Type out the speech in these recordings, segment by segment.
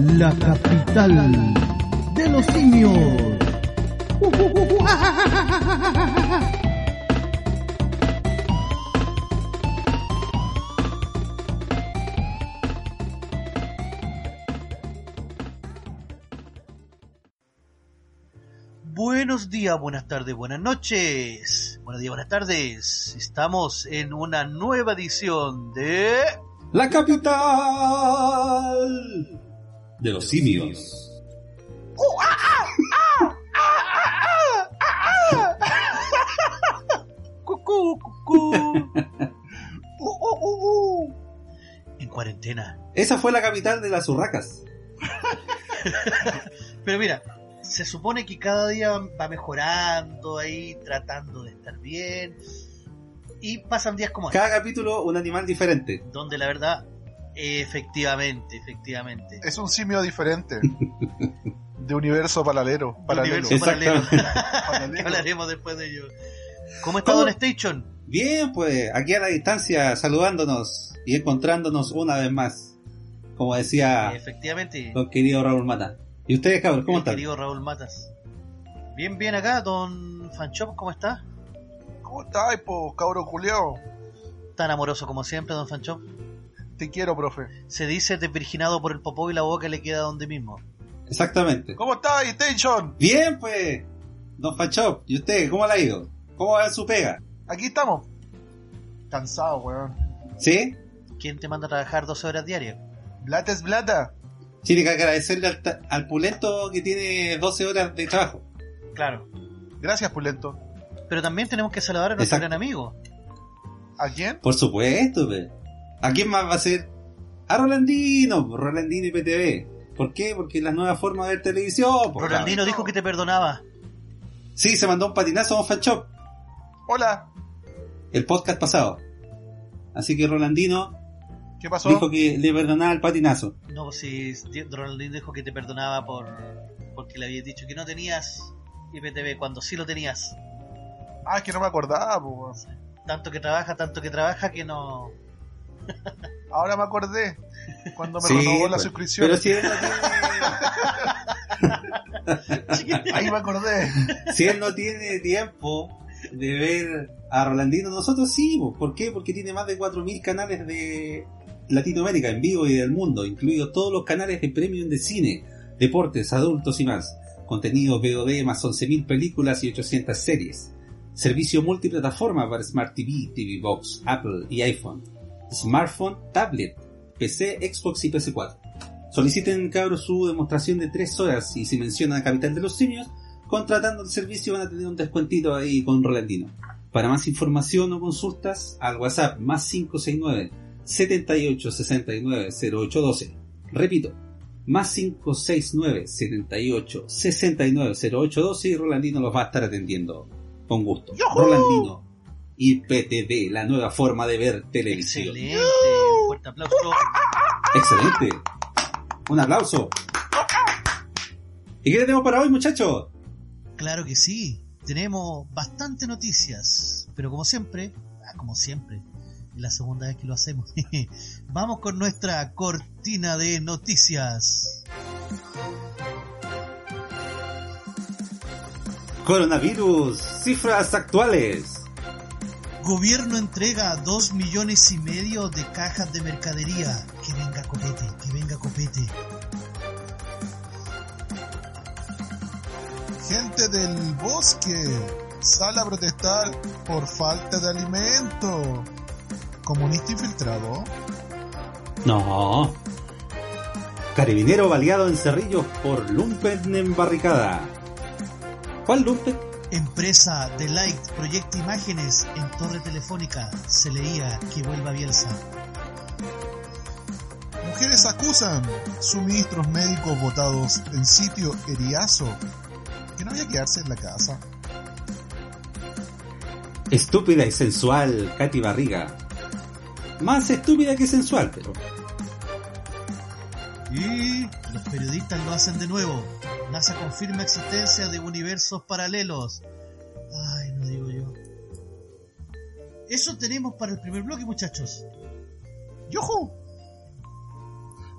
la capital de los simios. Buenos días, buenas tardes, buenas noches. Buenos días, buenas tardes. Estamos en una nueva edición de... La capital de los simios. En cuarentena. Esa fue la capital de las urracas. Pero mira, se supone que cada día va mejorando ahí, tratando de estar bien. Y pasan días como este, Cada capítulo un animal diferente. donde la verdad, efectivamente, efectivamente. Es un simio diferente. De universo paralelo. paralelo. universo paralelo. Que hablaremos después de ello. ¿Cómo está ¿Cómo? Don Station? Bien, pues aquí a la distancia saludándonos y encontrándonos una vez más. Como decía Efectivamente. don querido Raúl Mata. ¿Y ustedes, cabros, cómo están? querido Raúl Matas. Bien, bien acá, Don Fanchop, ¿cómo está? ¿Cómo estás, po, cabro culiao? Tan amoroso como siempre, Don Fanchop. Te quiero, profe. Se dice desvirginado por el popó y la boca le queda donde mismo. Exactamente. ¿Cómo estás, Station? Bien, pues, don Fanchop. ¿Y usted, cómo le ha ido? ¿Cómo va su pega? Aquí estamos. Cansado, weón. ¿Sí? ¿Quién te manda a trabajar 12 horas diarias? Blata es blata. Tiene que agradecerle al, pulento que tiene 12 horas de trabajo. Claro. Gracias, Pulento. Pero también tenemos que saludar a nuestro Exacto. gran amigo. ¿A quién? Por supuesto, pe. ¿A quién más va a ser? A Rolandino, Rolandino y PTV. ¿Por qué? Porque es la nueva forma de ver televisión. Rolandino dijo que te perdonaba. Sí, se mandó un patinazo a Don Fanchop, Hola. el podcast pasado. Así que Rolandino ¿Qué pasó? dijo que le perdonaba el patinazo. No, si Rolandino dijo que te perdonaba por porque le habías dicho que no tenías IPTV cuando sí lo tenías. Ah, es que no me acordaba, po, weón. Tanto que trabaja, tanto que trabaja que no... Ahora me acordé. Cuando me Sí, renovó la pues. suscripción. Pero si él, no Ahí me acordé. tiene, si él no tiene tiempo de ver a Rolandino, nosotros sí. po. ¿Por qué? Porque tiene más de 4.000 canales de Latinoamérica en vivo y del mundo, incluidos todos los canales de premium de cine, deportes, adultos y más. Contenido VOD más 11.000 películas y 800 series. Servicio multiplataforma para Smart TV, TV Box, Apple y iPhone. Smartphone, tablet, PC, Xbox y PC4. Soliciten cabros su demostración de 3 horas y si mencionan a Capital de los Simios, contratando el servicio van a tener un descuentito ahí con Rolandino. Para más información o consultas, al WhatsApp más 569 78 69 0812. Repito, más 569 78 69 0812 y Rolandino los va a estar atendiendo con gusto. Rolandino y PTV, la nueva forma de ver televisión. Excelente. Un fuerte aplauso. Excelente. Un aplauso. ¿Y qué tenemos para hoy, muchachos? Claro que sí. Tenemos bastante noticias. Pero como siempre, ah, como siempre, es la segunda vez que lo hacemos. Vamos con nuestra cortina de noticias. Coronavirus, cifras actuales. Gobierno entrega dos millones y medio de cajas de mercadería. Que venga copete, que venga copete. Gente del bosque. Sale a protestar por falta de alimento. ¿Comunista infiltrado? No. Carabinero baleado en Cerrillos por Lumpen en barricada. ¿Cuál Lumpen? Empresa de Light proyecta imágenes en torre telefónica. Se leía que vuelva Bielsa. Mujeres acusan suministros médicos votados en sitio Eriazo. Que no había que quedarse en la casa. Estúpida y sensual Katy Barriga. Más estúpida que sensual, pero. Y los periodistas lo hacen de nuevo. NASA confirma existencia de universos paralelos. Ay, no digo yo. Eso tenemos para el primer bloque, muchachos. ¡Yujú!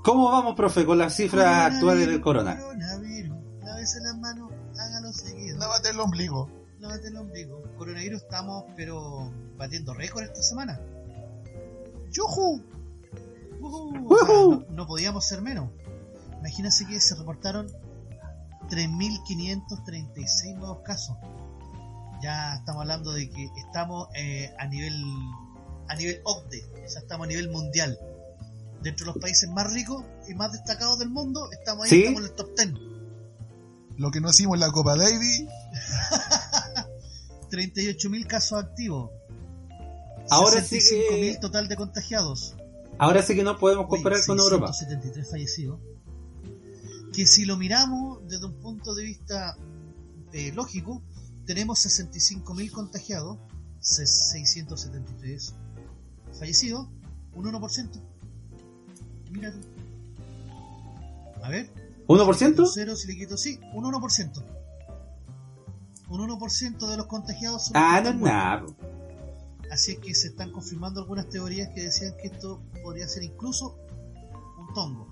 ¿Cómo vamos, profe, con las cifras actuales del corona? Coronavirus. Lávese las manos, hágalo seguido. Lávate el ombligo. Lávate el ombligo. Coronavirus estamos, pero batiendo récord esta semana. ¡Yujú! Ujú, o sea, no, no podíamos ser menos. Imagínense que se reportaron 3.536 nuevos casos. Ya estamos hablando de que estamos eh, a nivel a nivel OCDE, o sea, estamos a nivel mundial. Dentro de los países más ricos y más destacados del mundo, estamos ahí, ¿Sí? estamos en el top 10. Lo que no hicimos en la Copa Davis. 38.000 casos activos. Ahora sí 65.000 que, total de contagiados. Ahora sí que nos podemos Oye, comparar con Europa. 673 fallecidos. Que si lo miramos desde un punto de vista eh, lógico, tenemos 65.000 contagiados, se- 673 fallecidos, un 1%. Mira tú. A ver, un ¿1%? cero si le quito, sí, un 1%. Un 1% de los contagiados son Ah, no es nada. Así es que se están confirmando algunas teorías que decían que esto podría ser incluso un tongo.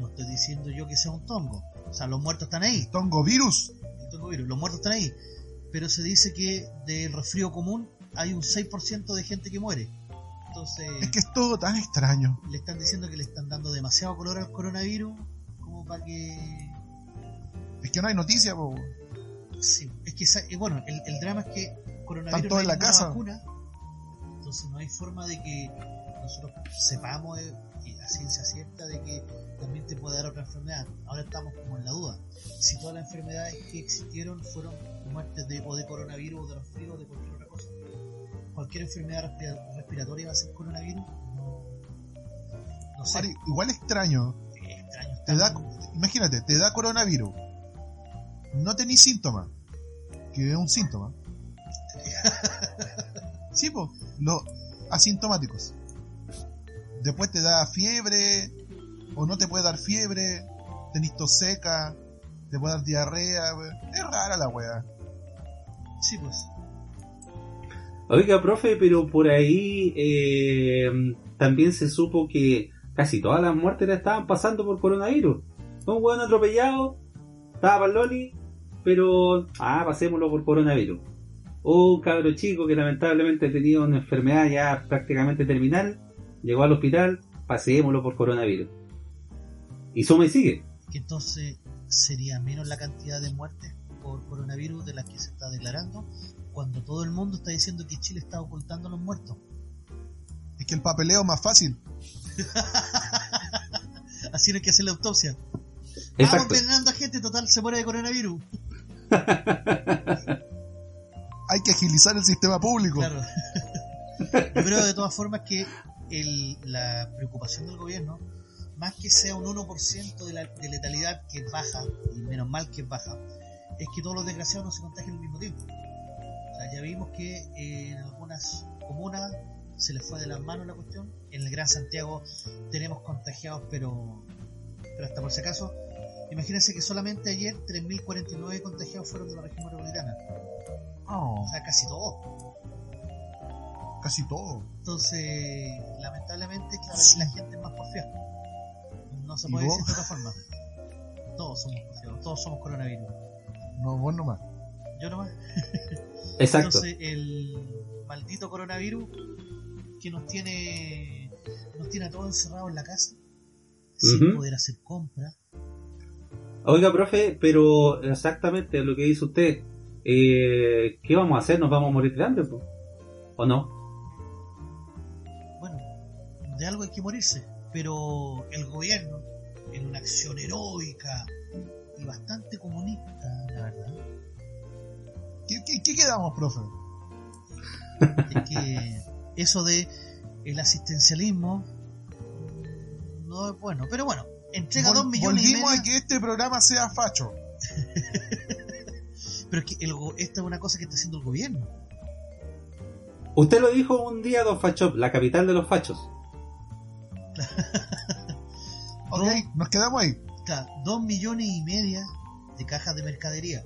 No estoy diciendo yo que sea un tongo. O sea, los muertos están ahí. Tongo virus. El tongo virus, los muertos están ahí. Pero se dice que del resfrío común hay un 6% de gente que muere. Entonces, Es que es todo tan extraño. le están diciendo que le están dando demasiado color al coronavirus como para que... Es que no hay noticia, po. Sí, es que, y bueno, el, el drama es que coronavirus Están todos en la casa. vacuna, entonces no hay forma de que nosotros sepamos eh, a ciencia cierta de que también te puede dar otra enfermedad. Ahora estamos como en la duda. Si todas las enfermedades que existieron fueron muertes de, o de coronavirus o de resfrío o de cualquier otra cosa, cualquier enfermedad respira- respiratoria va a ser coronavirus, no, no sé. Igual extraño. Es extraño. Te da, imagínate, te da coronavirus. No tenés síntomas. Que es un síntoma. Sí, pues, los asintomáticos. Después te da fiebre, o no te puede dar fiebre, tenés tos seca, te puede dar diarrea. we. Es rara la wea. Sí, pues. Oiga, profe, pero por ahí eh, también se supo que casi todas las muertes la estaban pasando por coronavirus. Un hueón atropellado, estaba para Loli, pero, ah, pasémoslo por coronavirus. Un cabro chico que lamentablemente tenía una enfermedad ya prácticamente terminal, llegó al hospital, pasémoslo por coronavirus. Y suma y sigue. que entonces sería menos la cantidad de muertes por coronavirus de las que se está declarando cuando todo el mundo está diciendo que Chile está ocultando a los muertos. Es que el papeleo es más fácil. Así no hay que hacer la autopsia. Vamos Exacto. envenenando a gente, total, se muere de coronavirus. Hay que agilizar el sistema público. Claro. Yo creo de todas formas que el- la preocupación del gobierno, más que sea un 1% de, la, de letalidad que baja, y menos mal que baja, es que todos los desgraciados no se contagien al mismo tiempo. O sea, ya vimos que en algunas comunas se les fue de las manos la cuestión. En el Gran Santiago tenemos contagiados, pero, pero hasta por si acaso. Imagínense que solamente ayer 3.049 contagiados fueron de la región metropolitana. Oh, O sea, casi todos. casi todo. Entonces, lamentablemente, claro, Sí. aquí la gente es más porfiada. No se ¿Y puede decir de otra forma. Todos somos porfiados, todos somos coronavirus. No, vos nomás. Yo nomás. Exacto. Entonces, el maldito coronavirus que nos tiene nos tiene a todos encerrados en la casa, sin poder hacer compras. Oiga, profe, pero exactamente lo que dice usted, eh, ¿qué vamos a hacer? ¿Nos vamos a morir de hambre? po? ¿O no? Bueno, de algo hay que morirse, pero el gobierno, en una acción heroica y bastante comunista, la verdad, ¿Qué, qué, qué quedamos, profe? es que eso de el asistencialismo no es bueno, pero bueno, entrega Vol- dos millones y volvimos medio, a que este programa sea facho. pero es que el esta es una cosa que está haciendo el gobierno. Usted lo dijo un día, Don Fachop, la capital de los fachos. Ok, nos quedamos ahí. Claro, dos millones y media de cajas de mercadería.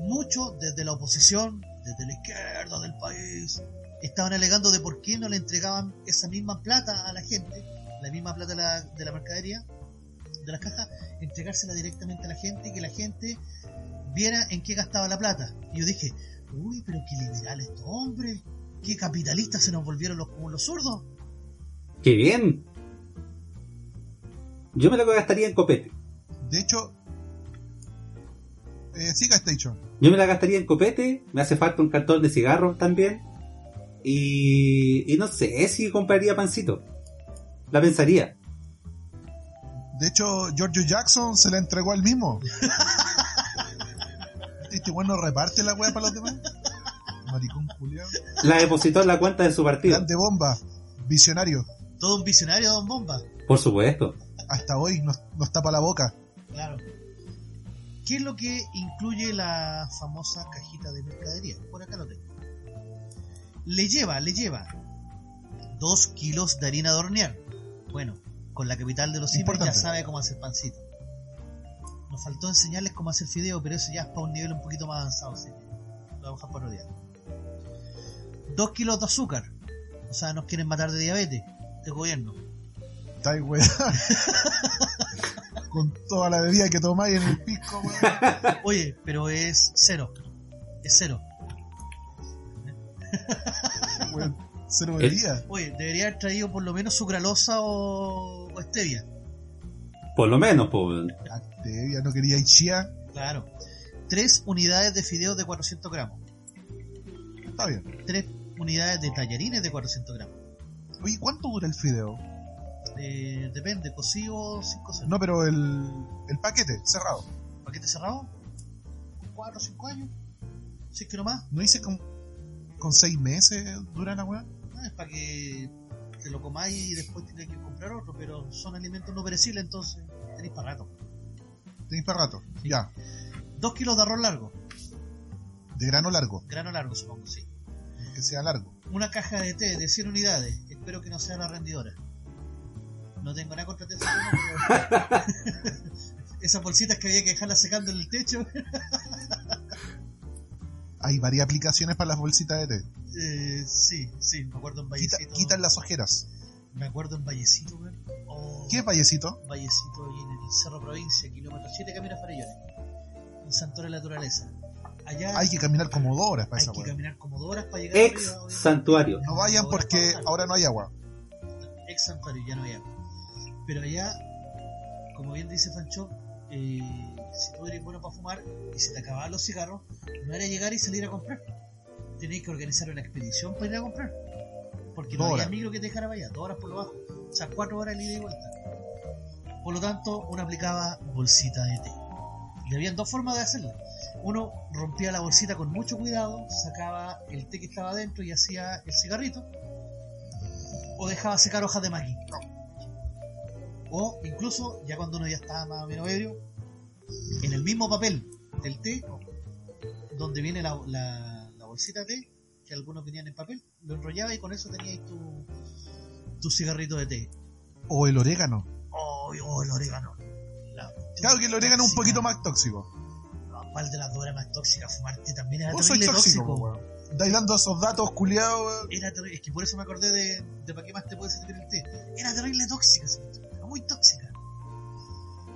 Muchos desde la oposición, desde la izquierda del país, estaban alegando de por qué no le entregaban esa misma plata a la gente la misma plata de la, de la mercadería, de las cajas, entregársela directamente a la gente y que la gente viera en qué gastaba la plata. Y yo dije, uy, pero qué liberal estos hombres, qué capitalistas se nos volvieron los, como los zurdos. ¡Qué bien! Yo me lo gastaría en copete. De hecho, eh, siga Station. Yo me la gastaría en copete, me hace falta un cartón de cigarros también. Y, y no sé si compraría pancito. La pensaría. De hecho, Giorgio Jackson se la entregó al mismo. Este bueno reparte la weá para los demás. Maricón culiao. La depositó en la cuenta de su partido. Grande bomba. Visionario. Todo un visionario, Don Bomba. Por supuesto. Hasta hoy nos, nos tapa la boca. Claro. ¿Qué es lo que incluye la famosa cajita de mercadería? Por acá lo tengo. Le lleva, le lleva dos kilos de harina de hornear. Bueno, con la capital de los simios ya sabe cómo hacer pancito. Nos faltó enseñarles cómo hacer fideo, pero eso ya es para un nivel un poquito más avanzado. Así que lo vamos a dejar para otro día. Dos kilos de azúcar. O sea, nos quieren matar de diabetes. Este gobierno. Está ahí, weá. Con toda la bebida que tomáis en el pisco, weón. Oye, pero es cero. Es cero. Cero bebida. Oye, debería haber traído por lo menos sucralosa o, o stevia. Por lo menos, pues. Stevia, no quería ir chía. Claro. Tres unidades de fideos de 400 gramos. Está bien. Tres unidades de tallarines de 400 gramos. Oye, ¿cuánto dura el fideo? Eh, depende, cocido sin cocer. No, pero el, el paquete, cerrado. ¿Paquete cerrado? ¿Cuatro o cinco años? Si es que no más. ¿No hice con, con seis meses dura la weá? Ah, es para que te lo comáis y después tengáis que comprar otro, pero son alimentos no perecibles, entonces tenéis para rato. Tenéis para rato. Sí. Ya. Dos kilos de arroz largo, De grano largo. grano largo supongo, sí. Que sea largo. Una caja de té de 100 unidades, espero que no sea la rendidora. No tengo nada contra té, pero... Esas bolsitas que había que dejarlas secando en el techo. Hay varias aplicaciones para las bolsitas de té. Eh, sí, sí, me acuerdo en Quita- Vallecito. quitan las ojeras. Me acuerdo en Vallecito. Oh, ¿Qué es vallecito? Vallecito ahí en el Cerro Provincia, kilómetro 7, camino a Farellones. Un santuario de la naturaleza. Allá Hay que caminar como dos horas para hay esa que weá. caminar como dos horas para llegar Ex arriba, obviamente. santuario. No vayan porque ahora no hay agua. ex santuario, ya no hay agua. Pero allá, como bien dice Fancho, eh, si tú eres bueno para fumar y se te acababan los cigarros, no era llegar y salir a comprar. Tenéis que organizar una expedición para ir a comprar. Porque no había micro que te dejara para allá, dos horas por lo bajo. O sea, cuatro horas de ida y vuelta. Por lo tanto, uno aplicaba bolsita de té. Y habían dos formas de hacerla. Uno rompía la bolsita con mucho cuidado, sacaba el té que estaba dentro y hacía el cigarrito. O dejaba secar hojas de maquis. O incluso, ya cuando uno ya estaba más o menos ebrio, en el mismo papel del té, donde viene la, la- la bolsita de té, que algunos venían en papel, lo enrollaba y con eso tenías tu, tu cigarrito de té. O el orégano. Oh, oh, el orégano. La- Claro que el orégano es un poquito más tóxico. ¿Cuál de las dos era más tóxica? Fumarte también era terrible tóxico, tóxico. Estáis dando esos datos culiados. Era terri- es que por eso me acordé de, de para qué más te puede servir el té. Era terrible tóxica, era muy tóxica.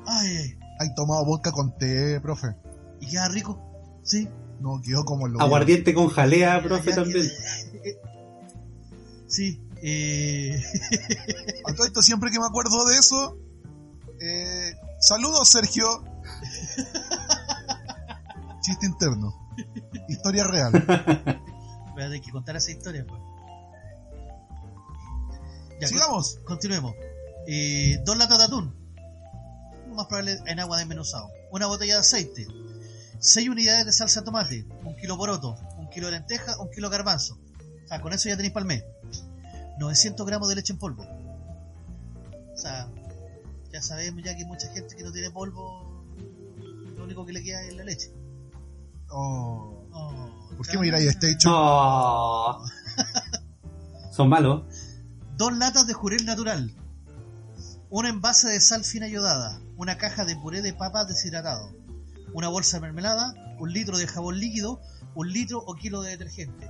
Ay, ay, Hay tomado vodka con té, profe. y queda rico, sí. No, quedó como el Aguardiente con jalea, profe, Ya también. Sí, eh, A todo esto, siempre que me acuerdo de eso, eh, saludos, Sergio. Chiste interno. Historia real. voy a tener que contar esa historia. Pues. Ya, Sigamos. con- continuemos. Eh, dos latas de atún, lo más probable en agua desmenuzado. Una botella de aceite. Seis unidades de salsa de tomate. Un kilo poroto. Un kilo de lenteja. Un kilo de garbanzo. O sea, con eso ya tenéis para el mes. 900 gramos de leche en polvo. O sea, ya sabemos ya que hay mucha gente que no tiene polvo. Lo único que le queda es la leche. Oh, Oh, ¿Por qué me iráis a Station? No. Son malos. Dos latas de jurel natural. Un envase de sal fina yodada. Una caja de puré de papas deshidratado. Una bolsa de mermelada. Un litro de jabón líquido. Un litro o kilo de detergente.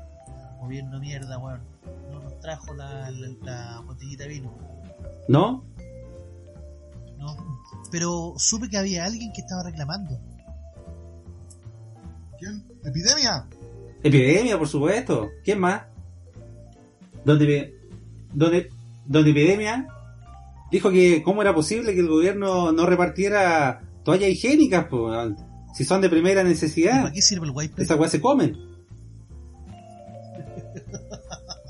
Gobierno mierda, weón. No nos trajo la, la, la botellita de vino. ¿No? No. Pero supe que había alguien que estaba reclamando. ¿Quién? ¿Epidemia? Epidemia, por supuesto. ¿Quién más? Donde, donde, donde Epidemia dijo que cómo era posible que el gobierno no repartiera toallas higiénicas, pues, si son de primera necesidad. ¿Para qué sirve el wipe? Esas weas se comen.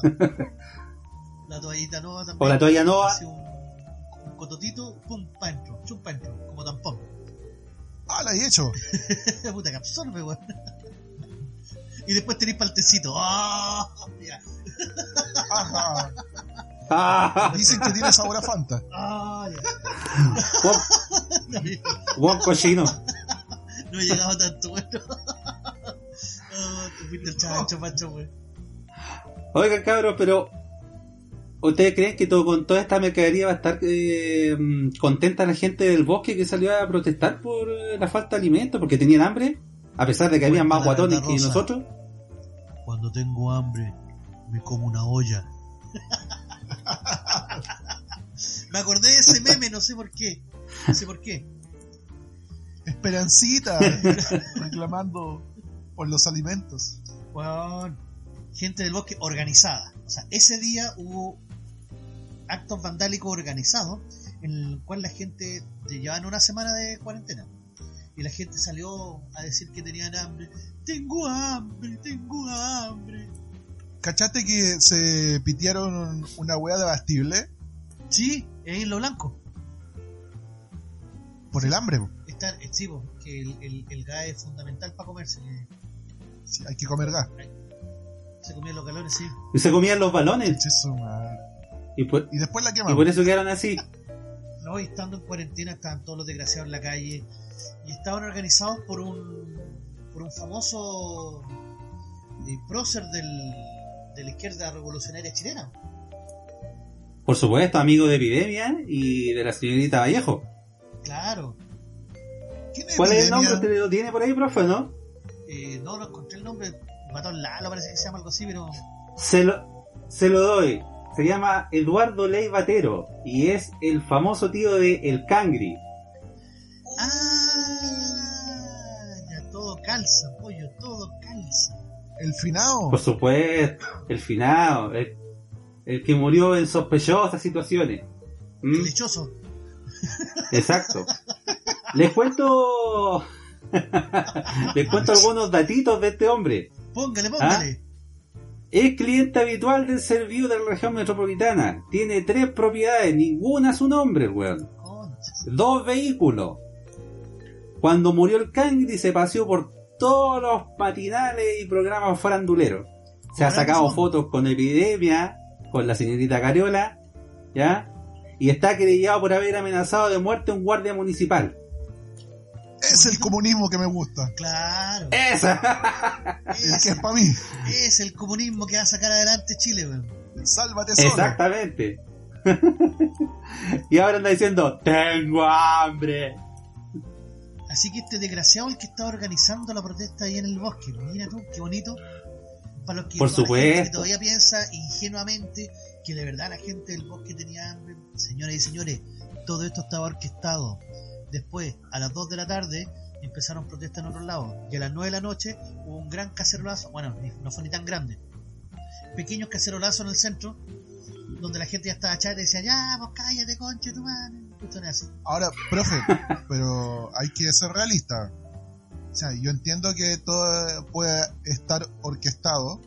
La toallita nova también. O la toalla nova. Hace un, un cototito, pum, pa' dentro, chum pa' dentro, como tampón. Ah, la he hecho. Puta que absorbe, weón. Y después tenéis para el tecito. ¡Ah! Ya. Ajá. ¡Ah! Dicen que tiene sabor a Fanta. ¡Ah! Ya. Buen cochino. No he llegado tanto. Ah, te fuiste el chancho, macho, weón. Oigan, cabros, pero. ¿Ustedes creen que todo, con toda esta mercadería va a estar eh, contenta la gente del bosque que salió a protestar por eh, la falta de alimentos? Porque tenían hambre, a pesar de que habían más guatones que nosotros. Cuando tengo hambre, me como una olla. me acordé de ese meme, no sé por qué. No sé por qué. Esperancita. reclamando por los alimentos. Weón, gente del bosque organizada. O sea, ese día hubo actos vandálicos organizados en el cual la gente te llevaban una semana de cuarentena. Y la gente salió a decir que tenían hambre. Tengo hambre, tengo hambre. ¿Cachaste que se pitearon una wea de bastible Sí, es en lo blanco. por el hambre? Está, eh, sí, po, que el, el, el gas es fundamental para comerse. que Sí, hay que comer gas. Se comían los galones, sí. Y se comían los balones. Y por, Y después la y quemamos. por eso quedaron así. No, y estando en cuarentena estaban todos los desgraciados en la calle y estaban organizados por un por un famoso eh, prócer del, de la izquierda revolucionaria chilena. Por supuesto, amigo de Epidemia y de la señorita Vallejo. Claro, ¿Quién es ¿Cuál es el nombre? ¿Usted lo tiene por ahí, profe, no? eh, no, no encontré el nombre, Matón Lalo parece que se llama algo así, pero Se lo, se lo doy. Se llama Eduardo Ley Batero y es el famoso tío de El Cangri. ah, ya todo calza, pollo, todo calza. El finado. Por supuesto, el finado, el, el que murió en sospechosas situaciones. ¿Mm? El lechoso. Exacto. Les cuento. Les cuento algunos datitos de este hombre. Póngale, póngale. Es cliente habitual del servicio de la región metropolitana. Tiene tres propiedades, ninguna a su nombre, weón. Dos vehículos. Cuando murió el Cangri se paseó por todos los patinales y programas faranduleros. Se ha sacado fotos con Epidemia, con la señorita Cariola, ¿ya? Y está querellado por haber amenazado de muerte a un guardia municipal. Es el comunismo que me gusta. Claro. ¡Esa! Es, que es para mí. es el comunismo que va a sacar adelante Chile, weón. Sálvate solo. Exactamente. y ahora anda diciendo, tengo hambre. Así que este desgraciado es el que está organizando la protesta ahí en el bosque. Mira tú, qué bonito. Para los que, Por supuesto. que todavía piensa ingenuamente que de verdad la gente del bosque tenía hambre. Señoras y señores, todo esto estaba orquestado. Después, a las 2 de la tarde, empezaron protestas en otros lados. Y a las 9 de la noche hubo un gran cacerolazo. Bueno, no fue ni tan grande. Pequeños cacerolazos en el centro, donde la gente ya estaba chata y decía, ya, pues cállate, conche tu madre. Así. Ahora, profe, pero hay que ser realista. O sea, yo entiendo que todo puede estar orquestado,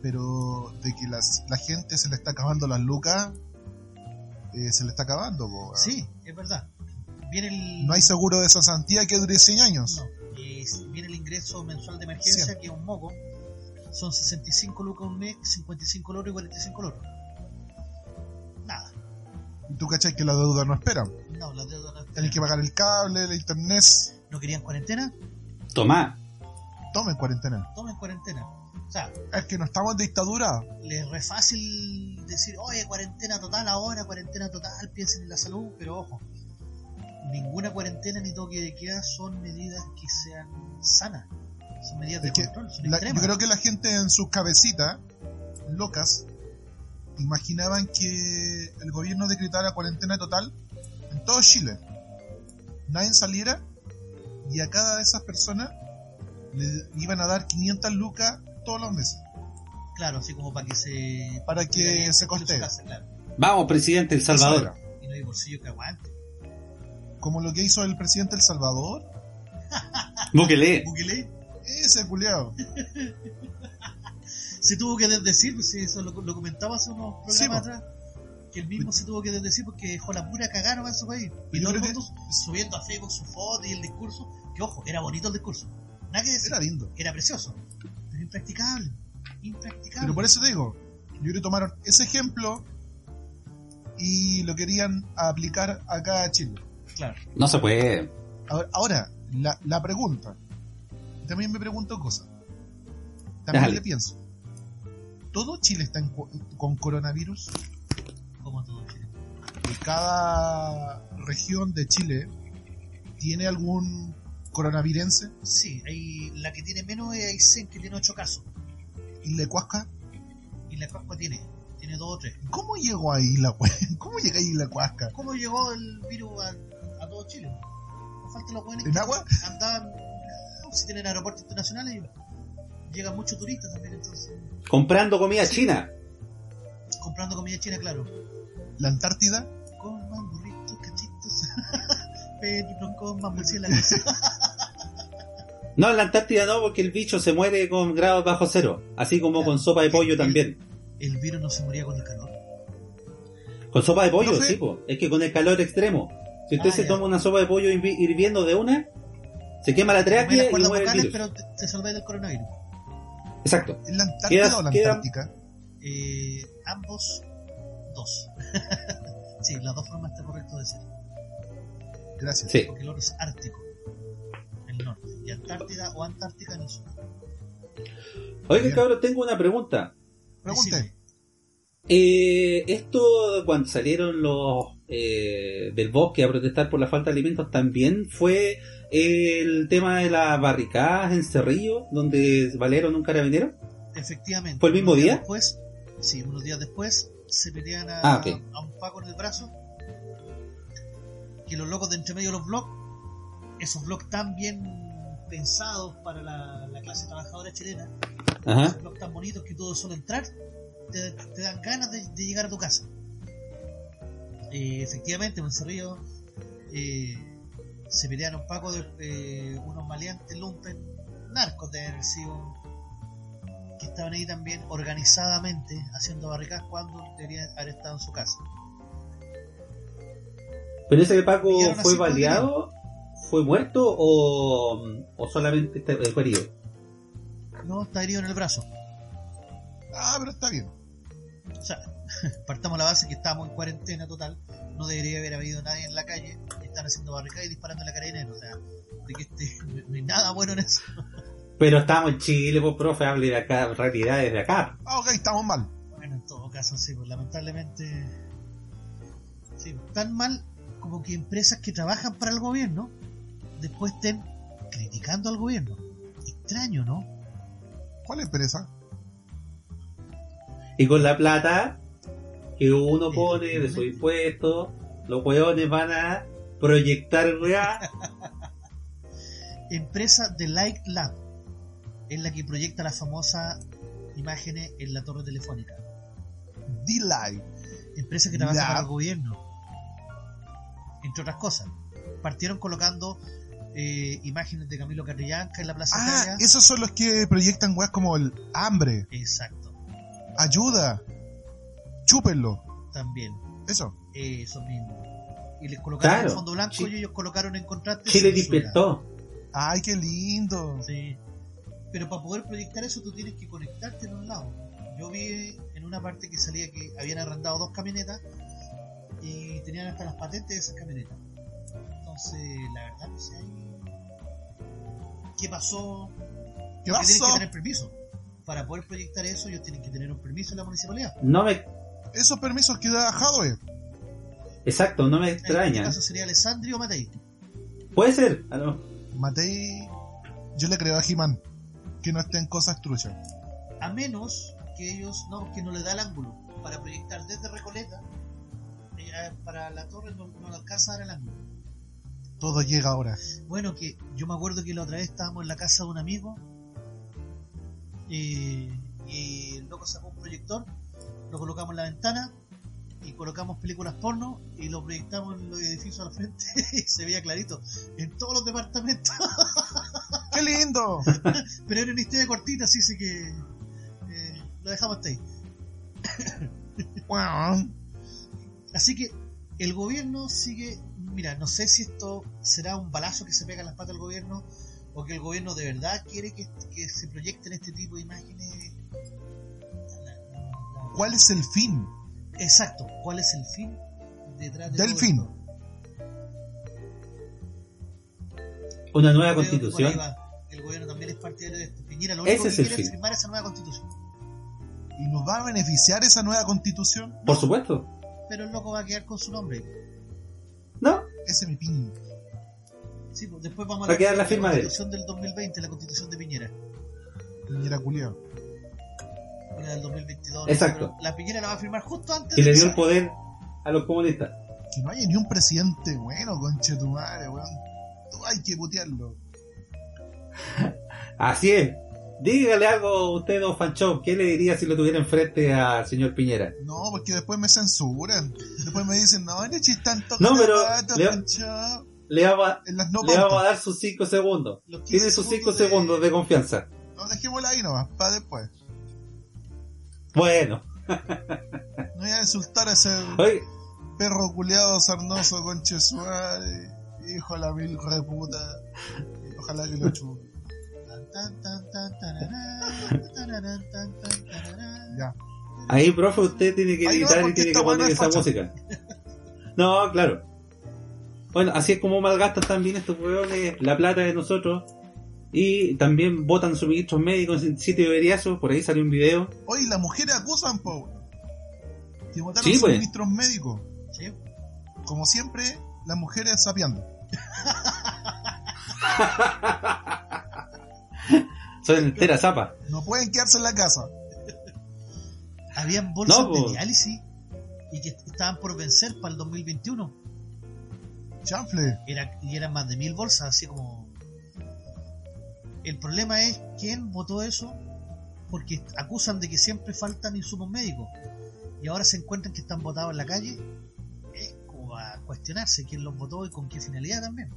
pero de que las, la gente se le está acabando las lucas, eh, se le está acabando. po. Sí, es verdad. Viene el... No hay seguro de cesantía que dure 100 años. No, y viene el ingreso mensual de emergencia, que es un moco. Son 65 lucas un mes, 55 loros y 45 loros. Nada. Y tú cachai que la deuda no espera. No, la deuda no Tienes que pagar el cable, la internet. ¿No querían cuarentena? Tomá. Tomen cuarentena. Tomen cuarentena. O sea, Es que no estamos en dictadura. les es re fácil decir, oye, cuarentena total ahora, cuarentena total, piensen en la salud, pero ojo, ninguna cuarentena ni toque de queda son medidas que sean sanas. Son medidas de Es que control, son la- yo creo que la gente en sus cabecitas, locas, imaginaban que el gobierno decretara cuarentena total en todo Chile. Nadie saliera y a cada de esas personas le iban a dar 500 lucas todos los meses. Claro, así como para que se... Para que se casa, claro. Vamos, presidente El Salvador. Y no hay bolsillo que aguante. Como lo que hizo el presidente El Salvador. Bukele. Bukele Ese culiao. se tuvo que desdecir, pues sí, eso lo, lo comentaba hace unos programas Sí, atrás, que él mismo se tuvo que desdecir porque dejó la pura cagaron en su país. Y todo el que- mundo subiendo a Facebook su foto y el discurso, que ojo, era bonito el discurso. Nada que decir, Era lindo. era precioso, pero impracticable. Impracticable. Pero por eso te digo, yo creo que tomaron ese ejemplo y lo querían aplicar acá a Chile. Claro. No se puede. Ahora, ahora, la, la pregunta. También me pregunto cosas. También Dale. le pienso. ¿Todo Chile está en cu- con coronavirus? Como todo Chile. ¿Y cada región de Chile tiene algún coronavirense? Sí, hay, la que tiene menos es Aysén, que tiene 8 casos. ¿Y Cuasca? Y la Pascua tiene, tiene 2 o 3. ¿Cómo llegó ahí la ¿Cómo llega ahí la Cuasca? ¿Cómo llegó el virus a, a todo Chile? No falta los buenos ¿En agua? andaban, si tienen aeropuertos internacionales, llegan muchos turistas también, entonces, Comprando comida china. comprando comida china, claro. ¿La Antártida? Coman burritos, cachitos, pero no coman murciélagos. No, en la Antártida no, porque el bicho se muere con grados bajo cero. Así como Claro. con sopa de pollo El- también. El virus no se moría con el calor. Con sopa de pollo, Profe. sí, po. Es que con el calor extremo. Si usted Ah, se ya. toma una sopa de pollo hirvi- hirviendo de una, se quema la tráquea y muere el virus. pero te, salváis del coronavirus. Exacto. ¿Es la Antártida o la Antártica? Eh, ambos, dos. sí, las dos formas está correcto decir. Gracias. Sí. Porque el otro es ártico, el norte. Y Antártida o Antártica en el sur. Oiga, cabrón, tengo una pregunta. Pregunte. Eh, esto, cuando salieron los eh, del bosque a protestar por la falta de alimentos, también fue el tema de las barricadas en Cerrillo, donde valieron un carabinero. Efectivamente. ¿Fue el mismo día? Después, sí, unos días después se pelean a, Ah, a un paco en el brazo. Que los locos de entre medio de los blogs, esos blogs tan bien pensados para la, la clase trabajadora chilena, Ajá. esos blogs tan bonitos que todo solo entrar, te, te dan ganas de, de llegar a tu casa. Eh, efectivamente, en Cerrillo eh, se pelearon Paco de eh, unos maleantes lumpen narcos de haber sido que estaban ahí también organizadamente haciendo barricadas cuando deberían haber estado en su casa. Pero ese Paco Pillaron a fue baleado, fue muerto o, o solamente este- fue herido. No, está herido en el brazo. Ah, pero está bien. O sea, partamos la base que estábamos en cuarentena total, no debería haber habido nadie en la calle, están haciendo barricadas y disparando en la carabinero, o sea, de que este, no hay nada bueno en eso. Pero estamos en Chile, pues profe, hable de acá, realidades de acá. Ah, ok, estamos mal. Bueno, en todo caso, sí, pues lamentablemente, sí, tan mal como que empresas que trabajan para el gobierno después estén criticando al gobierno. Extraño, ¿no? ¿Cuál empresa? Y con la plata que uno pone de sus impuestos, los hueones van a proyectar weá. Empresa de Light Lab es la que proyecta las famosas imágenes en la torre telefónica. D-Live. Empresa que trabaja Lab. para el gobierno. Entre otras cosas. Partieron colocando eh, imágenes de Camilo Catrillanca en la Plaza Ah, Italia. esos son los que proyectan weas como el hambre, Exacto. Ayuda, chúpenlo. También. Eso. Eso mismo. Y les colocaron Claro. en fondo blanco y ellos colocaron en contraste. Chile despertó. Ay, qué lindo. Sí. Pero para poder proyectar eso tú tienes que conectarte en un lado. Yo vi en una parte que salía que habían arrendado dos camionetas y tenían hasta las patentes de esas camionetas. Entonces, la verdad no sé qué pasó. ¿Qué pasó? que tener permiso. Para poder proyectar eso ellos tienen que tener un permiso en la municipalidad. No me. Esos permisos que da Hadwe. Exacto, no me En este extraña. caso sería Alessandri o Matei. Puede ser. Ah, no. Matei. Yo le creo a He-Man que no estén cosas truchas. A menos que ellos, no, que no le da el ángulo. para proyectar desde Recoleta eh, para la torre no, no alcanza a dar el ángulo. Todo llega ahora. Bueno, que yo me acuerdo que la otra vez estábamos en la casa de un amigo eh, y el loco sacó un proyector, lo colocamos en la ventana y colocamos películas porno y lo proyectamos en los edificios al frente y se veía clarito en todos los departamentos. ¡Qué lindo! Pero era una historia cortita, así sé que eh, lo dejamos hasta ahí. Así que el gobierno sigue, mira, no sé si esto será un balazo que se pega en las patas del gobierno o que el gobierno de verdad quiere que, que se proyecten este tipo de imágenes. La- la- la- ¿cuál es el fin? Exacto, ¿cuál es el fin detrás de Del todo fin. esto? Una nueva constitución. El gobierno también es partidario de esto. Piñera lo único es que el quiere es fin. firmar esa nueva constitución. ¿Y nos va a beneficiar esa nueva constitución? Por supuesto. Pero el loco va a quedar con su nombre. No, Ese es mi pin. Sí, pues después vamos a Va a quedar la firma de él. constitución del 2020, la constitución de Piñera. Piñera culiao. Una del 2022. Exacto. La Piñera la va a firmar justo antes que de le dio el poder a los comunistas. Que no haya ni un presidente bueno, conche tu madre, weón. Tú hay que putearlo. Así es. Dígale algo a usted, don Fanchón. ¿Qué le diría si lo tuviera enfrente al señor Piñera? No, porque después me censuran. Después me dicen, no, no tanto No, pero le-. Le vamos a, En las no le vamos a dar sus 5 segundos. Los 15 Tiene sus 5 de- segundos de confianza. No, dejémosla ahí nomás, para después. Bueno, No voy a insultar a ese oye, perro culiado sarnoso, conche su madre. Hijo de la mil reputa. Ojalá que lo chupe. Ya. ahí, profe, usted tiene que editar y tiene que poner es esa música. No, claro. Bueno, así es como malgastan también estos hueones la plata de nosotros. Y también votan suministros médicos en sitio de veriazo. Por ahí salió un video. Oye, las mujeres acusan, po. Que votaron Sí, pues. suministros médicos. Sí. Como siempre, las mujeres sapeando. Son enteras zapas. No pueden quedarse en la casa. Habían bolsas No, de diálisis y que estaban por vencer para el 2021. Chanfle. Era, y eran más de mil bolsas, así como... El problema es quién votó eso porque acusan de que siempre faltan insumos médicos y ahora se encuentran que están votados en la calle. Es como a cuestionarse quién los votó y con qué finalidad también.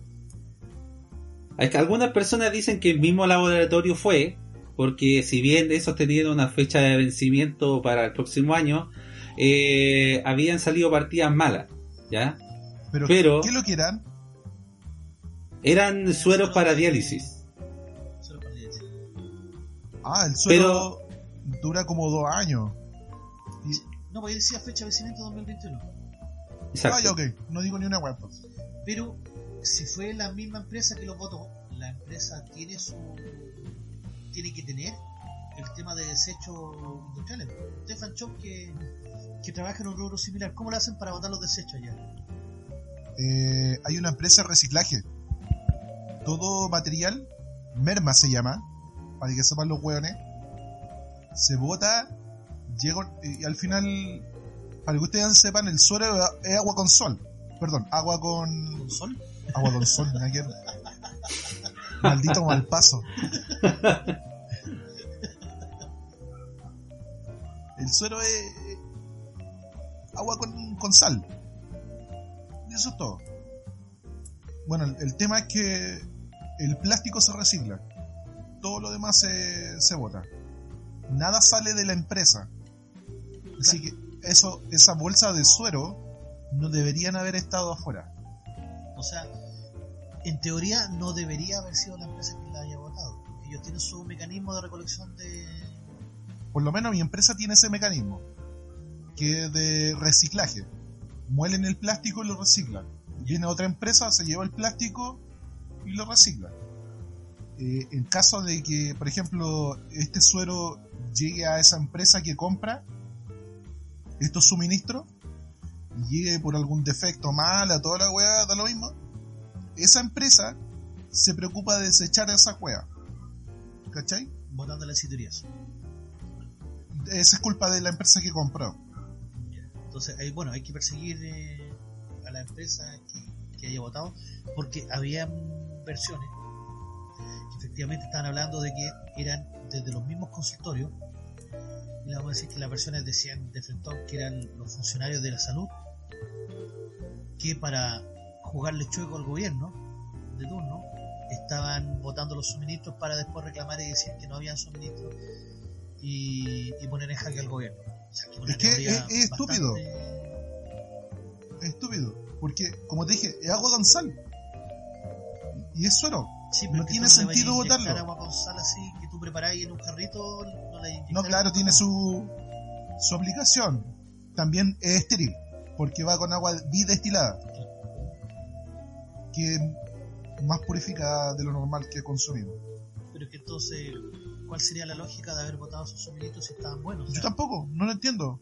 Es que algunas personas dicen que el mismo laboratorio fue, porque si bien esos tenían una fecha de vencimiento para el próximo año, eh, habían salido partidas malas, ¿ya? Pero, Pero- ¿qué es lo que eran? Eran sueros para diálisis. Solo para decir. Ah, el suelo dura como dos años. No, pues decía fecha de vencimiento 2021. Exacto. Ah, ya, ok. No digo ni una web. pues. Pero si fue la misma empresa que los votó, la empresa tiene su tiene que tener el tema de desechos industriales. Stefan Chop que, que trabaja en un rubro similar, ¿cómo lo hacen para botar los desechos allá? Eh, hay una empresa de reciclaje. Todo material, merma se llama, para que sepan los hueones, se bota, llega y al final, para que ustedes sepan, el suelo es agua con sol. Perdón, agua con. ¿Con sol? Agua con sol, que. Maldito mal paso. El suero es eh, agua con, con sal. Eso es todo. Bueno, el, tema es que el plástico se recicla. Todo lo demás se, se bota. Nada sale de la empresa. Así que eso, esa bolsa de suero no deberían haber estado afuera. O sea, en teoría no debería haber sido la empresa que la haya votado. Ellos tienen su mecanismo de recolección de... Por lo menos mi empresa tiene ese mecanismo, que es de reciclaje. Muelen el plástico y lo reciclan. Viene otra empresa, se lleva el plástico y lo recicla. Eh, en caso de que, por ejemplo, este suero llegue a esa empresa que compra estos suministros, y llegue por algún defecto mal a toda la weá, da lo mismo, esa empresa se preocupa de desechar esa weá. ¿Cachai? Votando las esa es culpa de la empresa que compró. Entonces, bueno, hay que perseguir eh, a la empresa que, haya votado, porque había versiones que efectivamente estaban hablando de que eran desde los mismos consultorios, y vamos a decir que las versiones decían de frente que eran los funcionarios de la salud, que para jugarle chueco al gobierno de turno, estaban votando los suministros para después reclamar y decir que no habían suministros y poner en jaque al gobierno. Es que es- es estúpido. bastante- Es estúpido. Porque, como te dije, es agua con sal. Y es suero. Sí, No tiene sentido botarlo. agua con sal así que tú preparáis en un carrito, no No, claro, tiene su, su aplicación. También es estéril. Porque va con agua bidestilada. Que es más purificada de lo normal que consumimos. Pero es que entonces, ¿cuál sería la lógica de haber botado esos suministros si estaban buenos? O Yo tampoco, no lo entiendo.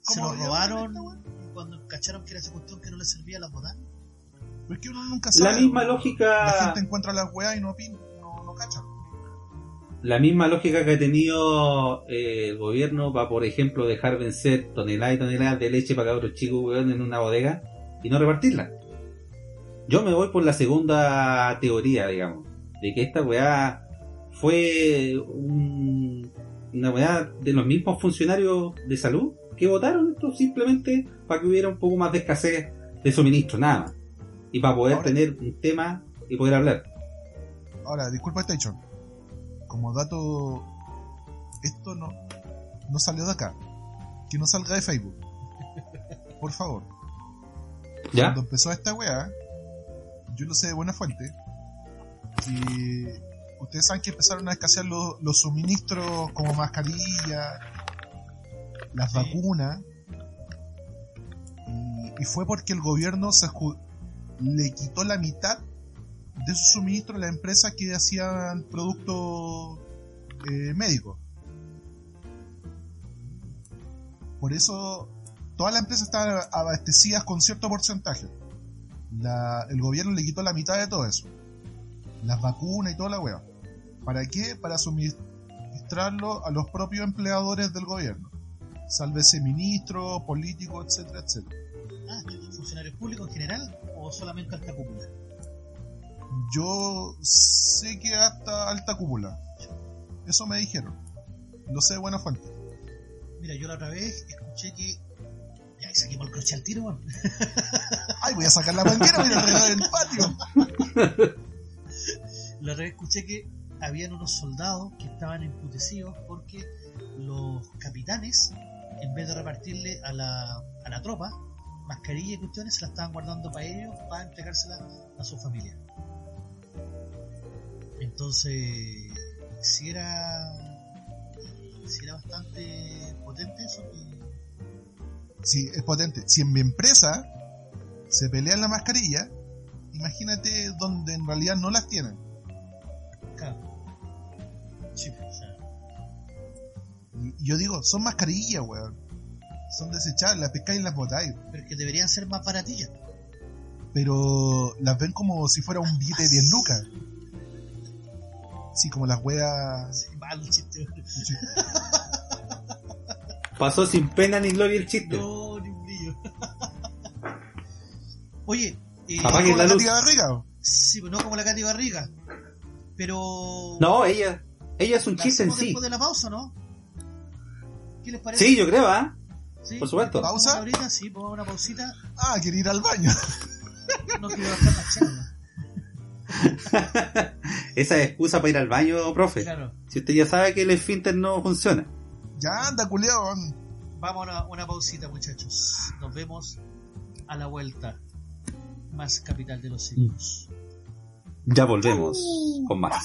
se ¿Cómo los robaron y cuando cacharon que era esa cuestión que no les servía las botaron. Pero es que uno nunca La sabe. misma La lógica, gente encuentra las weas y no opina, no, no cacha. la misma lógica que ha tenido eh, el gobierno para, por ejemplo, dejar vencer toneladas y toneladas de leche para cabros chicos weón, en una bodega y no repartirla. Yo me voy por la segunda teoría, digamos, de que esta weá fue un- una weá de los mismos funcionarios de salud que votaron esto simplemente para que hubiera un poco más de escasez de suministro, nada más. Y para poder Ahora- tener un tema y poder hablar. Ahora, disculpa Station. Como dato, esto no, no salió de acá. Que no salga de Facebook. Por favor. ¿Ya? Cuando empezó esta weá, yo lo sé de buena fuente. Y ustedes saben que empezaron a escasear los, los suministros como mascarilla, las Sí. vacunas. Y, y fue porque el gobierno se le quitó la mitad de su suministro a las empresas que hacían productos eh, médicos. Por eso todas las empresas estaban abastecidas con cierto porcentaje. La- el gobierno le quitó la mitad de todo eso. Las vacunas y toda la wea. ¿Para qué? Para suministrarlo a los propios empleadores del gobierno. Sálvese ministros, políticos, etcétera, etcétera. Ah, ¿funcionarios públicos en general o solamente alta cúpula? Yo sé que hasta alta cúpula. Eso me dijeron. Lo sé de buena fuente. Mira, yo la otra vez escuché que. Ya, y saquemos el crochet al tiro, weón. ¡Ay, voy a sacar la manguera y voy a regar en el patio! La otra vez escuché que habían unos soldados que estaban emputecidos porque los capitanes, en vez de repartirle a la, a la tropa mascarilla y cuestiones, se la estaban guardando para ellos, para entregárselas a su familia. Entonces, si era, si era bastante potente eso, que Sí, es potente. Si en mi empresa se pelean la mascarilla, imagínate donde en realidad no las tienen. claro. Sí, Y y yo digo, son mascarillas, weón. Son desechables, las pescáis y las botáis. pero es que deberían ser más baratillas. Pero las ven como si fuera un billete de 10 lucas. Sí, como las weas. Sí, mal chiste. Pasó sin pena ni gloria el chiste. No, ni un brillo. Oye, eh, ¿Como la la. Katy Barriga? sí, pues no como la Katy Barriga, pero... No, ella, ella es un ¿la chiste en sí. de la pausa, ¿no? ¿Qué les parece? Sí, yo creo, ¿ah? ¿Sí? por supuesto. ¿Vamos ¿Pausa? Ahorita sí, pongamos una pausita. Ah, quiere ir al baño. No quiero bajar la charla. Esa es excusa para ir al baño, profe. Claro. Si usted ya sabe que el esfínter no funciona. Ya anda, culiao. Vamos a una, pausita, muchachos. Nos vemos a la vuelta. Más capital de los simios. Ya volvemos con más.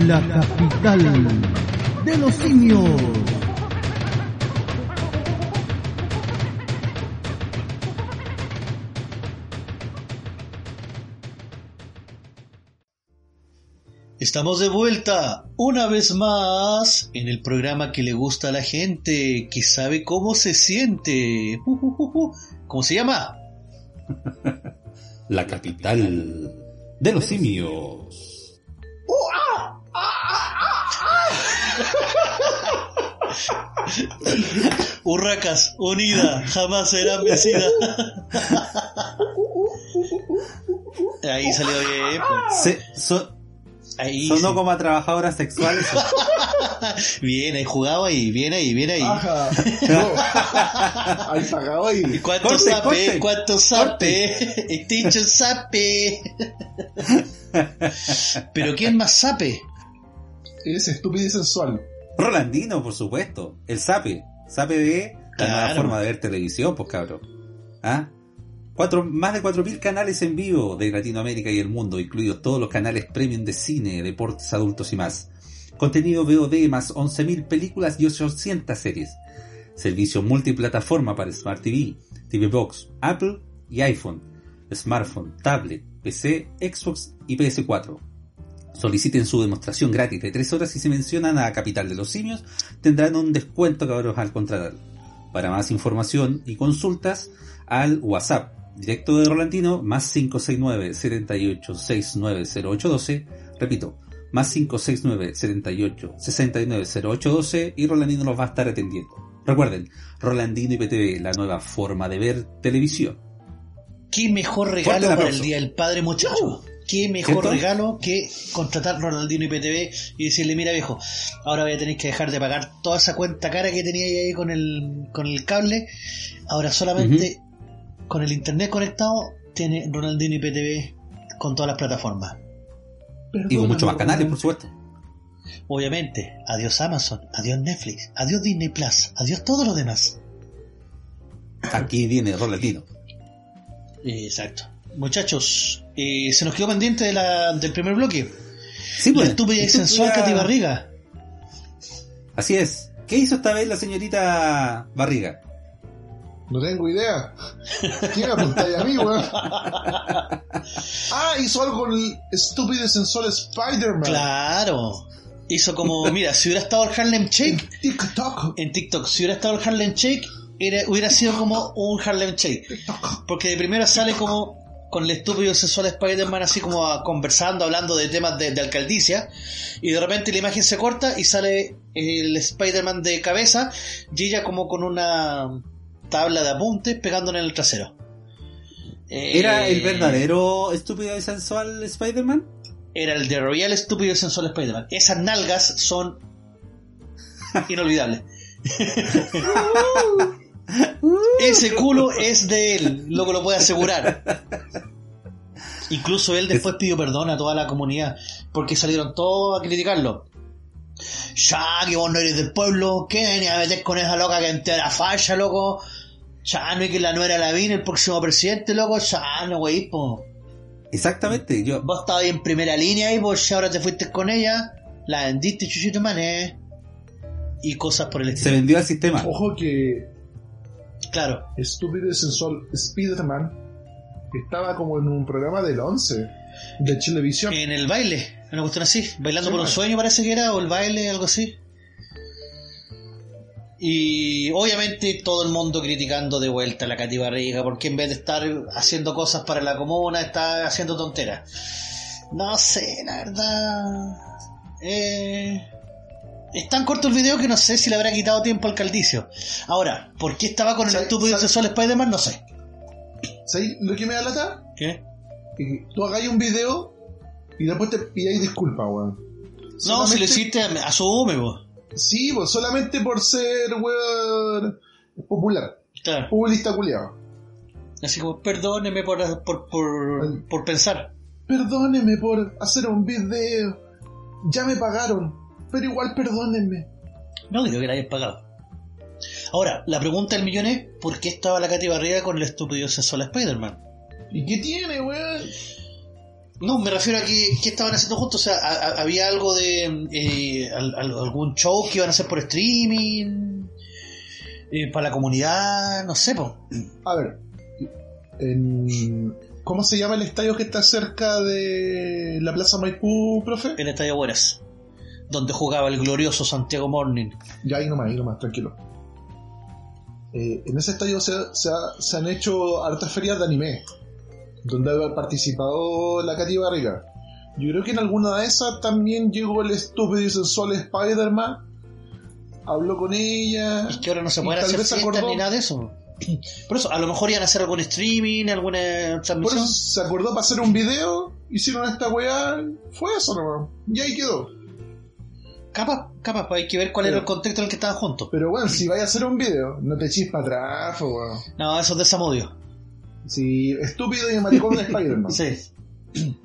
La capital de los simios. Estamos de vuelta una vez más en el programa que le gusta a la gente, que sabe cómo se siente. Ju, ju, ju. ¿Cómo se llama? La capital de los simios. Urracas, unida, jamás serán vencida. Ahí salió bien, pues. Se, ahí, sonó como a trabajadora sexual. Eso. bien, ahí jugaba y viene ahí, viene ahí. ¿Cuánto corte, sape? ¿Cuánto sape? Corte. Sape. Pero ¿quién más sape? Es estúpido y sensual. Rolandino, por supuesto. El Sape. Sape de la nueva forma de ver televisión, pues cabrón. ¿Ah? Cuatro, más de 4.000 canales en vivo de Latinoamérica y el mundo, incluidos todos los canales premium de cine, deportes adultos y más. Contenido VOD más 11.000 películas y 800 series. Servicio multiplataforma para Smart TV, TV Box, Apple y iPhone, smartphone, tablet, PC, Xbox y PS4. Soliciten su demostración gratis de 3 horas y si mencionan a Capital de los Simios tendrán un descuento cabros al contratar. Para más información y consultas al WhatsApp directo de Rolandino más 569 78 690812 repito más 569 78 690812 y Rolandino los va a estar atendiendo. Recuerden, Rolandino IPTV, la nueva forma de ver televisión. ¿Qué mejor regalo para el Día del Padre, muchacho? ¿Qué mejor regalo que contratar Ronaldinho IPTV y decirle, mira viejo, ahora voy a tener que dejar de pagar toda esa cuenta cara que tenía ahí con el, con el cable, ahora solamente con el internet conectado tiene Ronaldinho IPTV con todas las plataformas. Y con muchos más canales, por supuesto. Obviamente, adiós Amazon, adiós Netflix, adiós Disney Plus, adiós todo lo demás. Aquí viene Rolandino. Exacto. Muchachos, eh, se nos quedó pendiente de la, del primer bloque. Sí, la pues, estúpida y sensual Katy Barriga. Así es. ¿Qué hizo esta vez la señorita Barriga? No tengo idea. ¿Quién apuntáis a mí, weón? Ah, hizo algo con el estúpido y sensual Spider-Man. Claro. Hizo como, mira, si hubiera estado el Harlem Shake TikTok. en TikTok, si hubiera estado el Harlem Shake, era- hubiera sido como un Harlem Shake. Porque de primero sale como con el estúpido y sensual Spider-Man así como conversando, hablando de temas de, de alcaldicia, y de repente la imagen se corta y sale el Spider-Man de cabeza, y ella como con una tabla de apuntes pegándole en el trasero. ¿Era Eh, el verdadero estúpido y sensual Spider-Man? Era el de Royal Estúpido y Sensual Spider-Man. Esas nalgas son inolvidables. Ese culo es de él, lo que lo puede asegurar. Incluso él después pidió perdón a toda la comunidad porque salieron todos a criticarlo. Ya, que vos no eres del pueblo, ¿qué venía a meter con esa loca que entera falla, loco? Ya, no es que la nuera la vino el próximo presidente, loco. Ya, no, wey, po. Exactamente. Yo, Vos estabas ahí en primera línea y pues ya ahora te fuiste con ella, la vendiste chuchito mané y cosas por el se estilo. vendió al sistema. Ojo que Claro, estúpido y sensual Spider-Man estaba como en un programa del 11 de televisión. en el baile, una cuestión así, bailando Sí, por un sueño parece que era, o el baile, algo así. Y obviamente todo el mundo criticando de vuelta a la Katy Barriga, porque en vez de estar haciendo cosas para la comuna, está haciendo tonteras. No sé, la verdad. Eh, es tan corto el video que no sé si le habrá quitado tiempo al caldicio. Ahora, ¿por qué estaba con el ¿Sabe- estúpido sensual Spider-Man? No sé. ¿Sabes lo que me da lata? ¿Qué? Que tú hagáis un video y después te pidáis disculpas, weón. No, si lo hiciste, asume, vos. Sí, pues solamente por ser, weón, popular. Claro. Populista culiado. Así como, perdóneme por, por, por, por pensar. Perdóneme por hacer un video. Ya me pagaron, pero igual perdónenme. No digo que la hayas pagado. Ahora, la pregunta del millón es, ¿por qué estaba la Katy Barriga con el estúpido sensual Spider-Man? ¿Y qué tiene, weón? No, me refiero a que, que estaban haciendo juntos. O sea, a- a- había algo de eh, al- al- algún show que iban a hacer por streaming, eh, para la comunidad, no sé, po. A ver, en- ¿cómo se llama el estadio que está cerca de la Plaza Maipú, profe? el Estadio Buenas, donde jugaba el glorioso Santiago Morning. Ya ahí nomás, ahí nomás, tranquilo. Eh, en ese estadio se, se ha- se han hecho hartas ferias de anime, donde ha participado la Katy Barriga. Yo creo que en alguna de esas también llegó el estúpido y sensual Spider-Man habló con ella. Es que ahora no se pueden hacer fiestas ni nada de eso. Por eso, a lo mejor iban a hacer algún streaming, alguna Por transmisión. eso se acordó para hacer un video, hicieron esta weá, fue eso nomás. Y ahí quedó. Capaz, capaz, pues hay que ver cuál era el contexto en el que estaban juntos. Pero bueno, si vais a hacer un video, no te echis para atrás, po, weón. No, eso es de Samudio. Si estúpido y maricón de Spider-Man. Sí.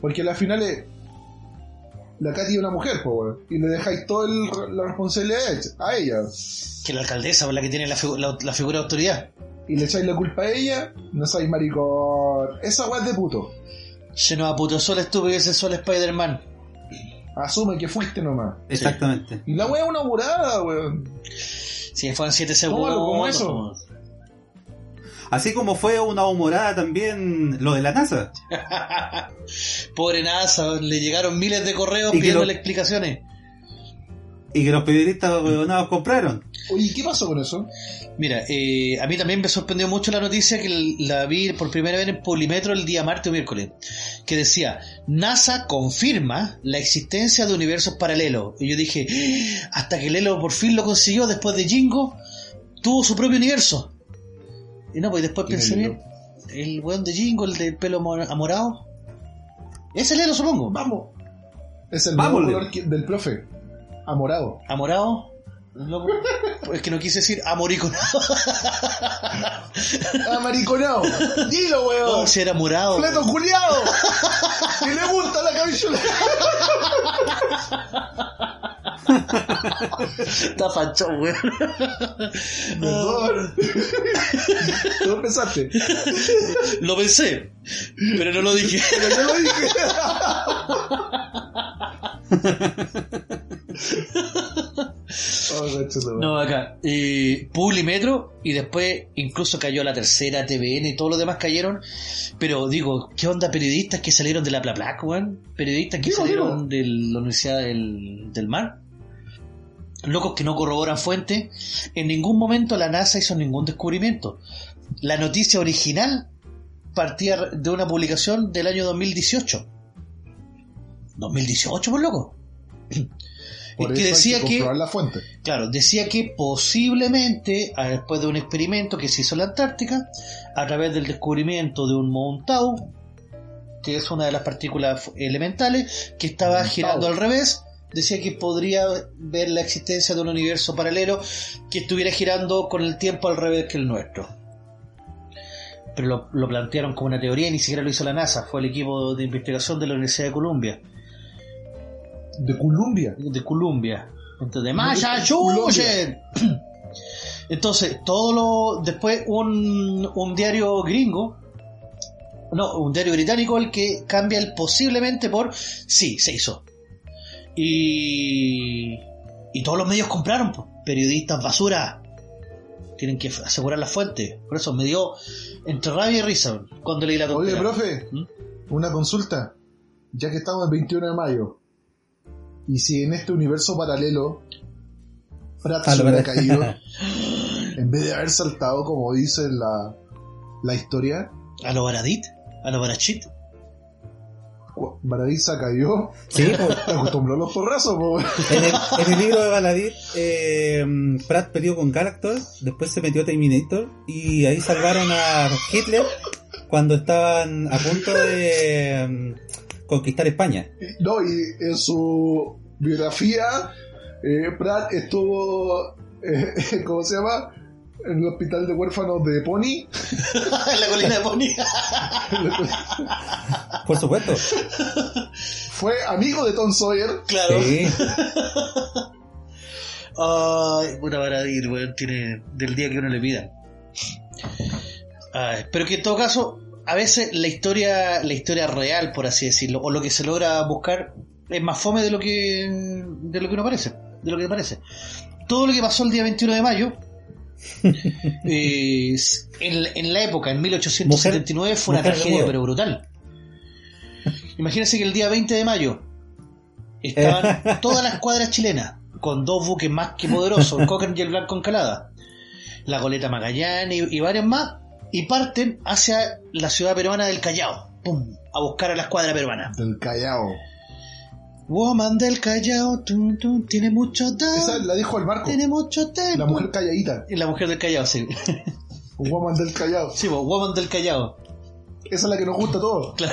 Porque al final es. La Katy es una mujer, po, weón. Y le dejáis toda la responsabilidad a ella. Que la alcaldesa, pues, la que tiene la, figu- la- la figura de autoridad. Y le echáis la culpa a ella, no sois maricón. Esa weá es de puto. Se nos aputosó el estúpido y sensual Spider-Man. Asume que fuiste nomás. Exactamente. Y la weá es una burada, weón. Si fueron 7 segundos. Tómalo como eso. Así como fue una humorada también lo de la NASA. Pobre NASA, le llegaron miles de correos Y pidiéndole lo- explicaciones. Y que los periodistas huevonados compraron. Oye, ¿qué pasó con eso? Mira, eh, a mí también me sorprendió mucho la noticia que la vi por primera vez en Polimetro el día martes o miércoles, que decía, NASA confirma la existencia de universos paralelos. Y yo dije, "Ah, hasta que Lelo por fin lo consiguió después de Jingo, tuvo su propio universo. Y no, pues después ¿Quién pensé bien, el weón de Jingo, el del pelo mo- amorado. Ese Lelo supongo. Vamos. Es el Vamos, color del profe. Amorado. ¿Amorado? No, es que no quise decir amoriconado. Amariconado. Dilo, weón. No, si era morado. ¡Fleto culiado! ¡Que le gusta la cabellera! Está fachón, weón. Perdón. ¿Tú lo pensaste? Lo pensé, pero no lo dije. Pero yo lo dije. No. Acá. Eh, Publimetro y después incluso cayó la tercera, TVN y todos los demás cayeron. Pero digo, ¿qué onda periodistas que salieron de la Plaplac, weón? Periodistas que Digo, salieron de la Universidad del, del Mar. Locos que no corroboran fuentes. En ningún momento la NASA hizo ningún descubrimiento. La noticia original partía de una publicación del año 2018. 2018, por loco. Por que eso hay decía que comprobar la fuente. Claro, decía que posiblemente, después de un experimento que se hizo en la Antártica, a través del descubrimiento de un Montau, que es una de las partículas elementales, que estaba girando al revés, decía que podría ver la existencia de un universo paralelo que estuviera girando con el tiempo al revés que el nuestro. Pero lo, lo plantearon como una teoría y ni siquiera lo hizo la NASA, fue el equipo de investigación de la Universidad de Columbia De Columbia. de Columbia. Entonces, Massachusetts. Entonces, todo lo. Después, un, un diario gringo. No, un diario británico el que cambia el posiblemente por sí, se hizo. Y. Y todos los medios compraron, pues. periodistas basura. Tienen que asegurar la fuente. Por eso me dio entre rabia y risa cuando leí la Oye, profe, ¿Mm? una consulta. Ya que estamos el 21 de mayo, y si en este universo paralelo Pratt Ah, se lo hubiera caído, en vez de haber saltado, como dice la, la historia, A lo Baradit, a lo Barachit. cu- Baradiza cayó, Sí, te acostumbró a los porrazos, po. En el, en el libro de Baladit, eh, Pratt perdió con Galactus, después se metió a Terminator y ahí salvaron a Hitler cuando estaban a punto de conquistar España. No, y en su biografía, eh, Pratt estuvo, eh, ¿cómo se llama? En el hospital de huérfanos de Pony. en la colina de Pony. Por supuesto. Fue amigo de Tom Sawyer. claro. Sí. Ay, puta Baradir, weón, tiene del día que uno le pida. Ay, pero que en todo caso, a veces la historia, la historia real, por así decirlo, o lo que se logra buscar, es más fome de lo que de lo que uno parece, de lo que parece. Todo lo que pasó el día 21 de mayo, eh, en, en la época, en 1879, fue una Mujer tragedia, pero brutal. Imagínense que el día 20 de mayo estaban todas las cuadras chilenas con dos buques más que poderosos, el Cochrane y el Blanco Encalada, la goleta Magallanes y, y varios más, y parten hacia la ciudad peruana del Callao, ¡pum! a buscar a la escuadra peruana. Del Callao. Woman del Callao, tum, tum, tiene mucho Esa tiempo. la dijo el barco. Tiene mucho tiempo. La mujer calladita. La mujer del Callao, sí. Woman del Callao. Sí, pues, Woman del Callao. Esa es la que nos gusta a todos.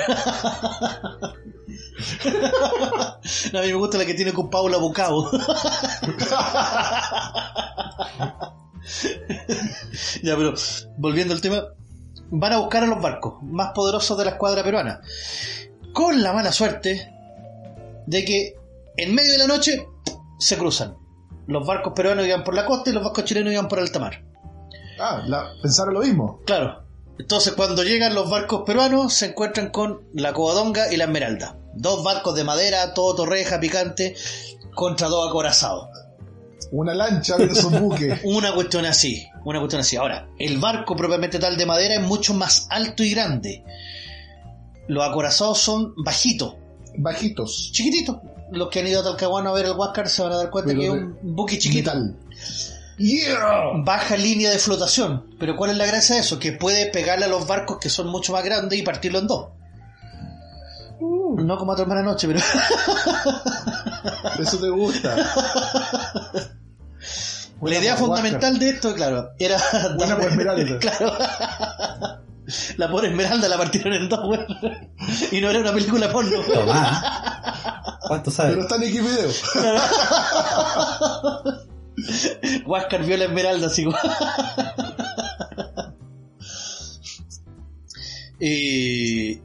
No, a mí me gusta la que tiene con Paula Bucao. ya, pero volviendo al tema, van a buscar a los barcos más poderosos de la escuadra peruana. Con la mala suerte de que en medio de la noche se cruzan. Los barcos peruanos iban por la costa y los barcos chilenos iban por alta mar. Ah, la, pensaron lo mismo. Claro. Entonces cuando llegan los barcos peruanos se encuentran con la Covadonga y la Esmeralda. Dos barcos de madera, todo torreja, picante, contra dos acorazados. Una lancha de esos buques. Una cuestión así, una cuestión así. Ahora, el barco propiamente tal de madera es mucho más alto y grande. Los acorazados son bajitos, Bajitos. chiquititos. Los que han ido a Talcahuano a ver el Huáscar se van a dar cuenta Pero que es un buque chiquito. Metal. ¡Yeah! Baja línea de flotación. Pero ¿cuál es la gracia de eso? Que puede pegarle a los barcos que son mucho más grandes y partirlo en dos. No como a tu hermana noche, pero... Eso te gusta. La idea fundamental de esto, claro, era... Buena por Esmeralda. Claro. La pobre Esmeralda la partieron en dos, weón. Y no era una película porno. weón. Tomá. ¿Cuánto sabes? Pero está en Xvideo. Huáscar vio la Esmeralda, así weón. Eh,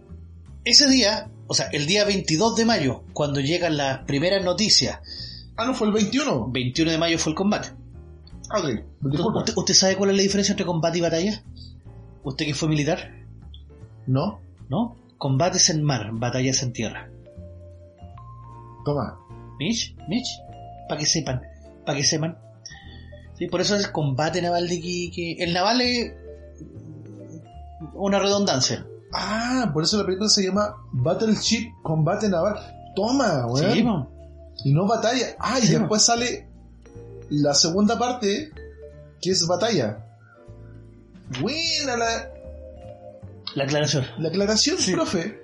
ese día, o sea, el día 22 de mayo, cuando llegan las primeras noticias, Ah, no, fue el 21. 21 de mayo fue el combate. Ah, ok. Disculpa. ¿Usted, usted sabe cuál es la diferencia entre combate y batalla? ¿Usted que fue militar? No. ¿No? Combate es en mar, batalla es en tierra. Toma. ¿Mitch? ¿Mitch? Para que sepan, para que sepan. Sí, por eso es combate naval de Iquique. El naval es una redundancia. Ah, por eso la película se llama Battleship Combate Naval. Toma, weón. Sí, y no batalla. Ah, y después sale la segunda parte, que es batalla. Buena la, la aclaración. la aclaración, profe.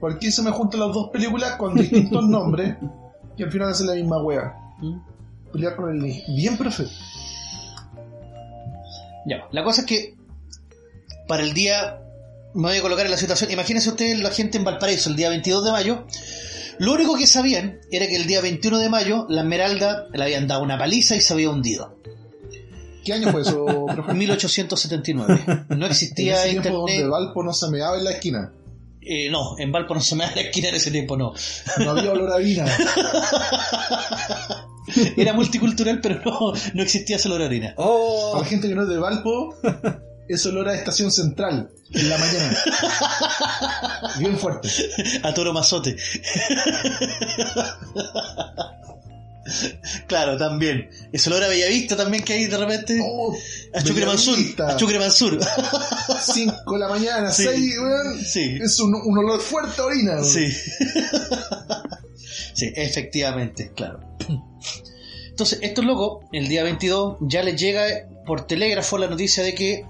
Porque se me juntan las dos películas con distintos nombres y al final hacen la misma wea. ¿Mm? Pelear con el... Bien, profe. Ya, la cosa es que para el día, me voy a colocar en la situación, imagínense ustedes la gente en Valparaíso el día 22 de mayo, lo único que sabían era que el día 21 de mayo la Esmeralda le habían dado una paliza y se había hundido. ¿Qué año fue eso, profe? 1879. No En existía ese tiempo donde internet. Valpo no se meaba en la esquina. Eh, no, en Valpo no se me da la esquina en ese tiempo, no. No había olor a harina. Era multicultural, pero no, no existía esa harina. ¡Oh! Para la gente que no es de Valpo, es olor a estación central en la mañana. Bien fuerte. A toro mazote. Claro, también. Es olor a Bellavista también que hay de repente. Oh, a Chucre Mansur. A Chucre Mansur. 5 de la mañana, Sí. 6, weón. Sí. Es un, un olor fuerte a orina. weón. Sí. sí, efectivamente, claro. Entonces, estos locos, el día 22, ya les llega por telégrafo la noticia de que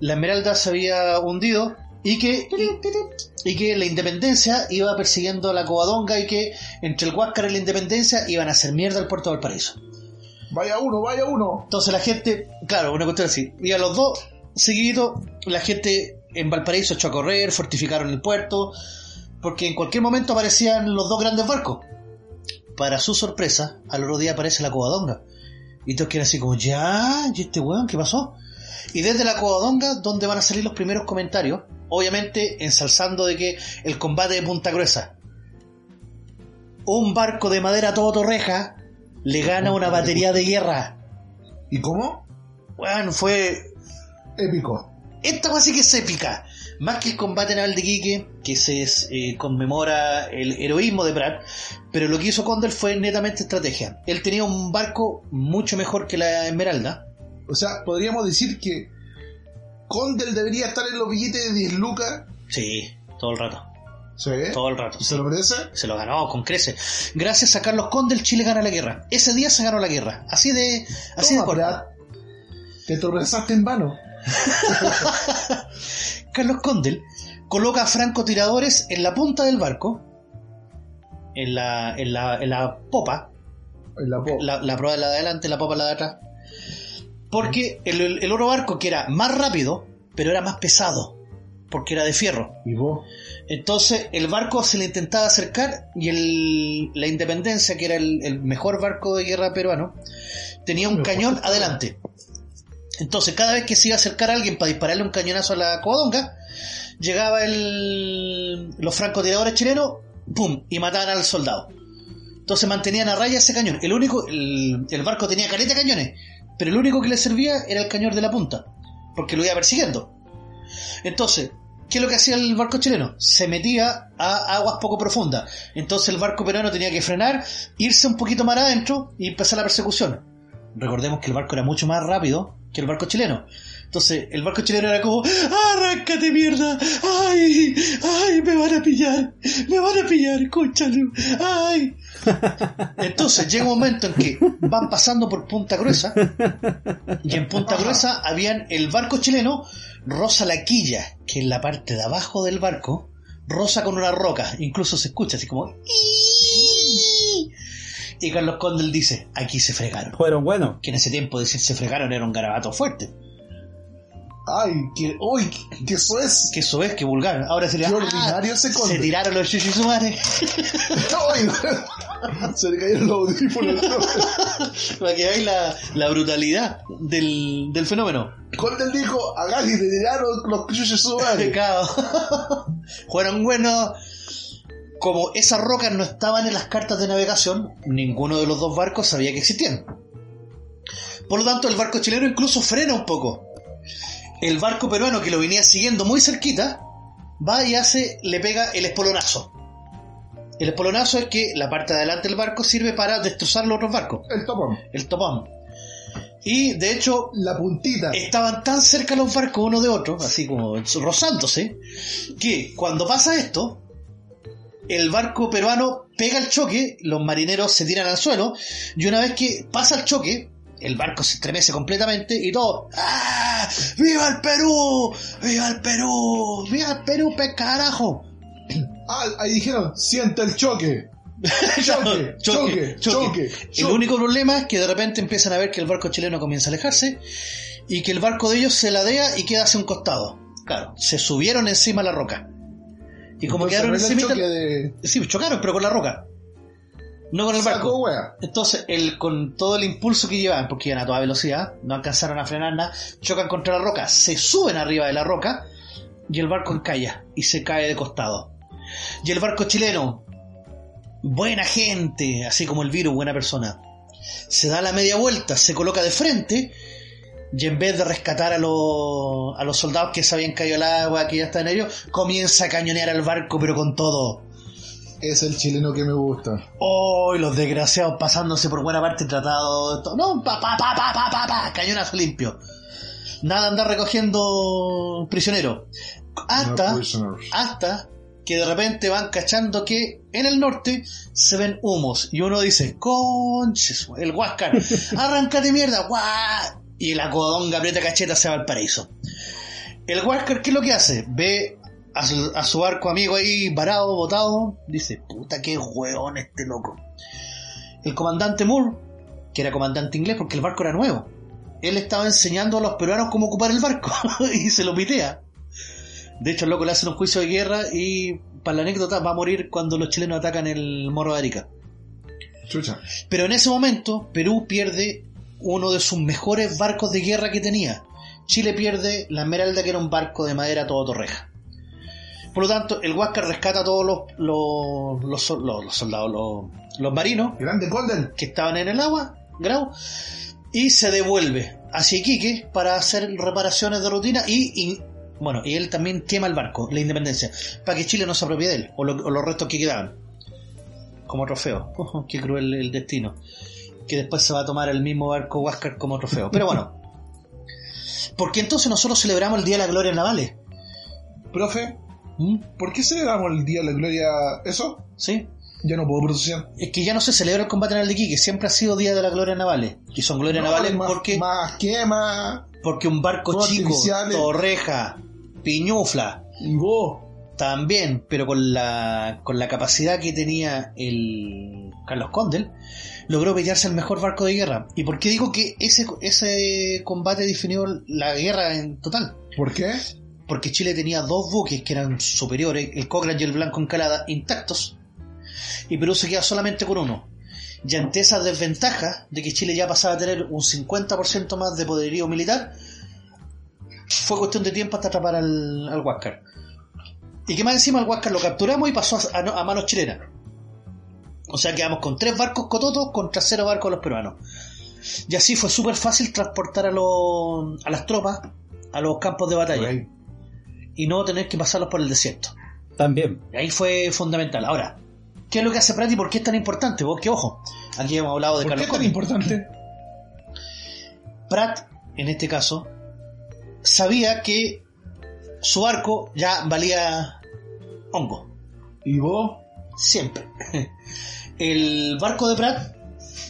la Esmeralda se había hundido y que, y, y que la Independencia iba persiguiendo a la Covadonga y que entre el Huáscar y la Independencia iban a hacer mierda al puerto de Valparaíso. Vaya uno, vaya uno. Entonces la gente, claro, una cuestión así, y a los dos seguiditos, la gente en Valparaíso echó a correr, fortificaron el puerto, porque en cualquier momento aparecían los dos grandes barcos. Para su sorpresa, al otro día aparece la Covadonga. Y todos quedan así como, ya, ¿y este weón qué pasó? Y desde la Covadonga, donde van a salir los primeros comentarios, obviamente ensalzando de que el combate de Punta Gruesa, un barco de madera todo torreja, le gana una batería de guerra. ¿Y cómo? Bueno, fue. Épico. Esta cosa sí que es épica. Más que el combate naval de Quique, que se eh, conmemora el heroísmo de Brad, pero lo que hizo Condel fue netamente estrategia. Él tenía un barco mucho mejor que la Esmeralda. O sea, podríamos decir que Condel debería estar en los billetes de 10 lucas. Sí, todo el rato. ¿Sí? Todo el rato. ¿Se sí. lo merece? Se lo ganó con creces. Gracias a Carlos Condel, Chile gana la guerra. Ese día se ganó la guerra. Así de. Así de Toma, corto. Brad. Te tropezaste en vano. Carlos Condel coloca francotiradores en la punta del barco en la, en la, en la popa, En la po- la, la proa es la de adelante, la popa la de atrás. Porque el, el, el otro barco que era más rápido, pero era más pesado, porque era de fierro. ¿Y vos? Entonces el barco se le intentaba acercar y el, la Independencia, que era el, el mejor barco de guerra peruano, tenía un cañón adelante. Entonces cada vez que se iba a acercar a alguien para dispararle un cañonazo a la covadonga, llegaba el, los francotiradores chilenos, ¡pum! y mataban al soldado. Entonces mantenían a raya ese cañón. El único, el, el barco tenía caleta de cañones, pero el único que le servía era el cañón de la punta, porque lo iba persiguiendo. Entonces, ¿qué es lo que hacía el barco chileno? Se metía a aguas poco profundas. Entonces el barco peruano tenía que frenar, irse un poquito más adentro y empezar la persecución. Recordemos que el barco era mucho más rápido que el barco chileno. Entonces el barco chileno era como, ¡arráncate mierda! ¡Ay! ¡Ay! ¡Me van a pillar! ¡Me van a pillar! ¡Cónchale! ¡Ay! Entonces llega un momento en que van pasando por Punta Gruesa y en Punta Gruesa habían el barco chileno rosa la quilla, que en la parte de abajo del barco rosa con una roca, incluso se escucha así como. Y Carlos Condel dice, aquí se fregaron. Fueron buenos. Que en ese tiempo decir se fregaron era un garabato fuerte. Ay, que, uy, que eso es. Que eso es, que vulgar. Ahora sería. Qué ordinario "Ah, Se Condel". tiraron los Yushisumare. Ay, se le cayeron los audífonos. Para que veáis la, la brutalidad del, del fenómeno. Condel dijo, a Gali le tiraron los cuchillos su madre. Como esas rocas no estaban en las cartas de navegación, ninguno de los dos barcos sabía que existían. Por lo tanto, el barco chileno incluso frena un poco. El barco peruano que lo venía siguiendo muy cerquita, va y hace, le pega el espolonazo. El espolonazo es que la parte de adelante del barco sirve para destrozar los otros barcos, El topón. el topón. Y de hecho, La puntita. estaban tan cerca los barcos uno de otro, así como rozándose, que cuando pasa esto, el barco peruano pega el choque, los marineros se tiran al suelo, y una vez que pasa el choque, el barco se estremece completamente y todo, ¡Ah! ¡Viva el Perú! ¡Viva el Perú! ¡Viva el Perú, pe carajo! Ah, ahí dijeron, siente el choque. Choque, choque, choque. El único problema es que de repente empiezan a ver que el barco chileno comienza a alejarse y que el barco de ellos se ladea y queda hacia un costado. Claro, se subieron encima la roca. Y como Entonces, quedaron encima... choque de... Sí, chocaron, pero con la roca. No con el Saco barco. wea. Entonces, el, con todo el impulso que llevaban, porque iban a toda velocidad, no alcanzaron a frenar nada, chocan contra la roca, se suben arriba de la roca y el barco encalla y se cae de costado. Y el barco chileno, buena gente, así como el virus, buena persona, se da la media vuelta, se coloca de frente y en vez de rescatar a los, a los soldados que se habían caído al agua, que ya estaban ellos, comienza a cañonear al barco, pero con todo. Es el chileno que me gusta. ¡Oh! y los desgraciados pasándose por buena parte tratado. No, pa, pa, pa, pa, pa, pa, pa, cañonazo limpio. Nada andar recogiendo prisioneros. Hasta, No hasta que de repente van cachando que en el norte se ven humos. Y uno dice, conches, el Huáscar, arráncate mierda, guau. Y la codonga aprieta cacheta se va al paraíso. El Huáscar, ¿qué es lo que hace? Ve a su, a su barco amigo ahí varado, botado, dice, puta qué hueón este loco. El comandante Moore, que era comandante inglés porque el barco era nuevo, él estaba enseñando a los peruanos cómo ocupar el barco y se lo pitea. De hecho, el loco le hacen un juicio de guerra y, para la anécdota, va a morir cuando los chilenos atacan el Morro de Arica. Chucha. Pero en ese momento, Perú pierde uno de sus mejores barcos de guerra que tenía. Chile pierde la Esmeralda, que era un barco de madera todo torreja. Por lo tanto, el Huáscar rescata a todos los, los, los los- soldados, los, marinos Grande Golden. que estaban en el agua, grau, y se devuelve hacia Iquique para hacer reparaciones de rutina y, y, bueno, y él también quema el barco, la independencia, para que Chile no se apropie de él, o, lo- o los restos que quedaban, como trofeo. Qué cruel el destino. Que después se va a tomar el mismo barco Huáscar como trofeo. Pero bueno, porque entonces nosotros celebramos el Día de la Gloria Navales. Profe, ¿Mm? ¿por qué celebramos el Día de la Gloria? ¿Eso? ¿Sí? Ya no puedo pronunciar. Es que ya no se celebra el combate naval de Iquique, siempre ha sido Día de la Gloria Navales. Que son Gloria No, Navales más, porque... Más quema. Porque un barco chico, artificiales. torreja, piñufla, Y vos. también, pero con la, con la capacidad que tenía el Carlos Condel, logró pillarse el mejor barco de guerra. ¿Y por qué digo que ese, ese combate definió la guerra en total? ¿Por qué? Porque Chile tenía dos buques que eran superiores, el Cochrane y el Blanco Encalada, intactos, y Perú se queda solamente con uno. Y ante esa desventaja de que Chile ya pasaba a tener un 50% más de poderío militar, fue cuestión de tiempo hasta atrapar al, al Huáscar. Y que más encima al Huáscar lo capturamos y pasó a, a- a manos chilenas. O sea, quedamos con tres barcos cototos contra cero barcos los peruanos. Y así fue súper fácil transportar a, los, a las tropas a los campos de batalla y no tener que pasarlos por el desierto. También. Y ahí fue fundamental. Ahora, ¿qué es lo que hace Pratt y por qué es tan importante? Porque, ojo, aquí hemos hablado de ¿Por qué Carlos es tan importante? Pratt, en este caso, sabía que su barco ya valía hongo. ¿Y vos? Siempre. El barco de Pratt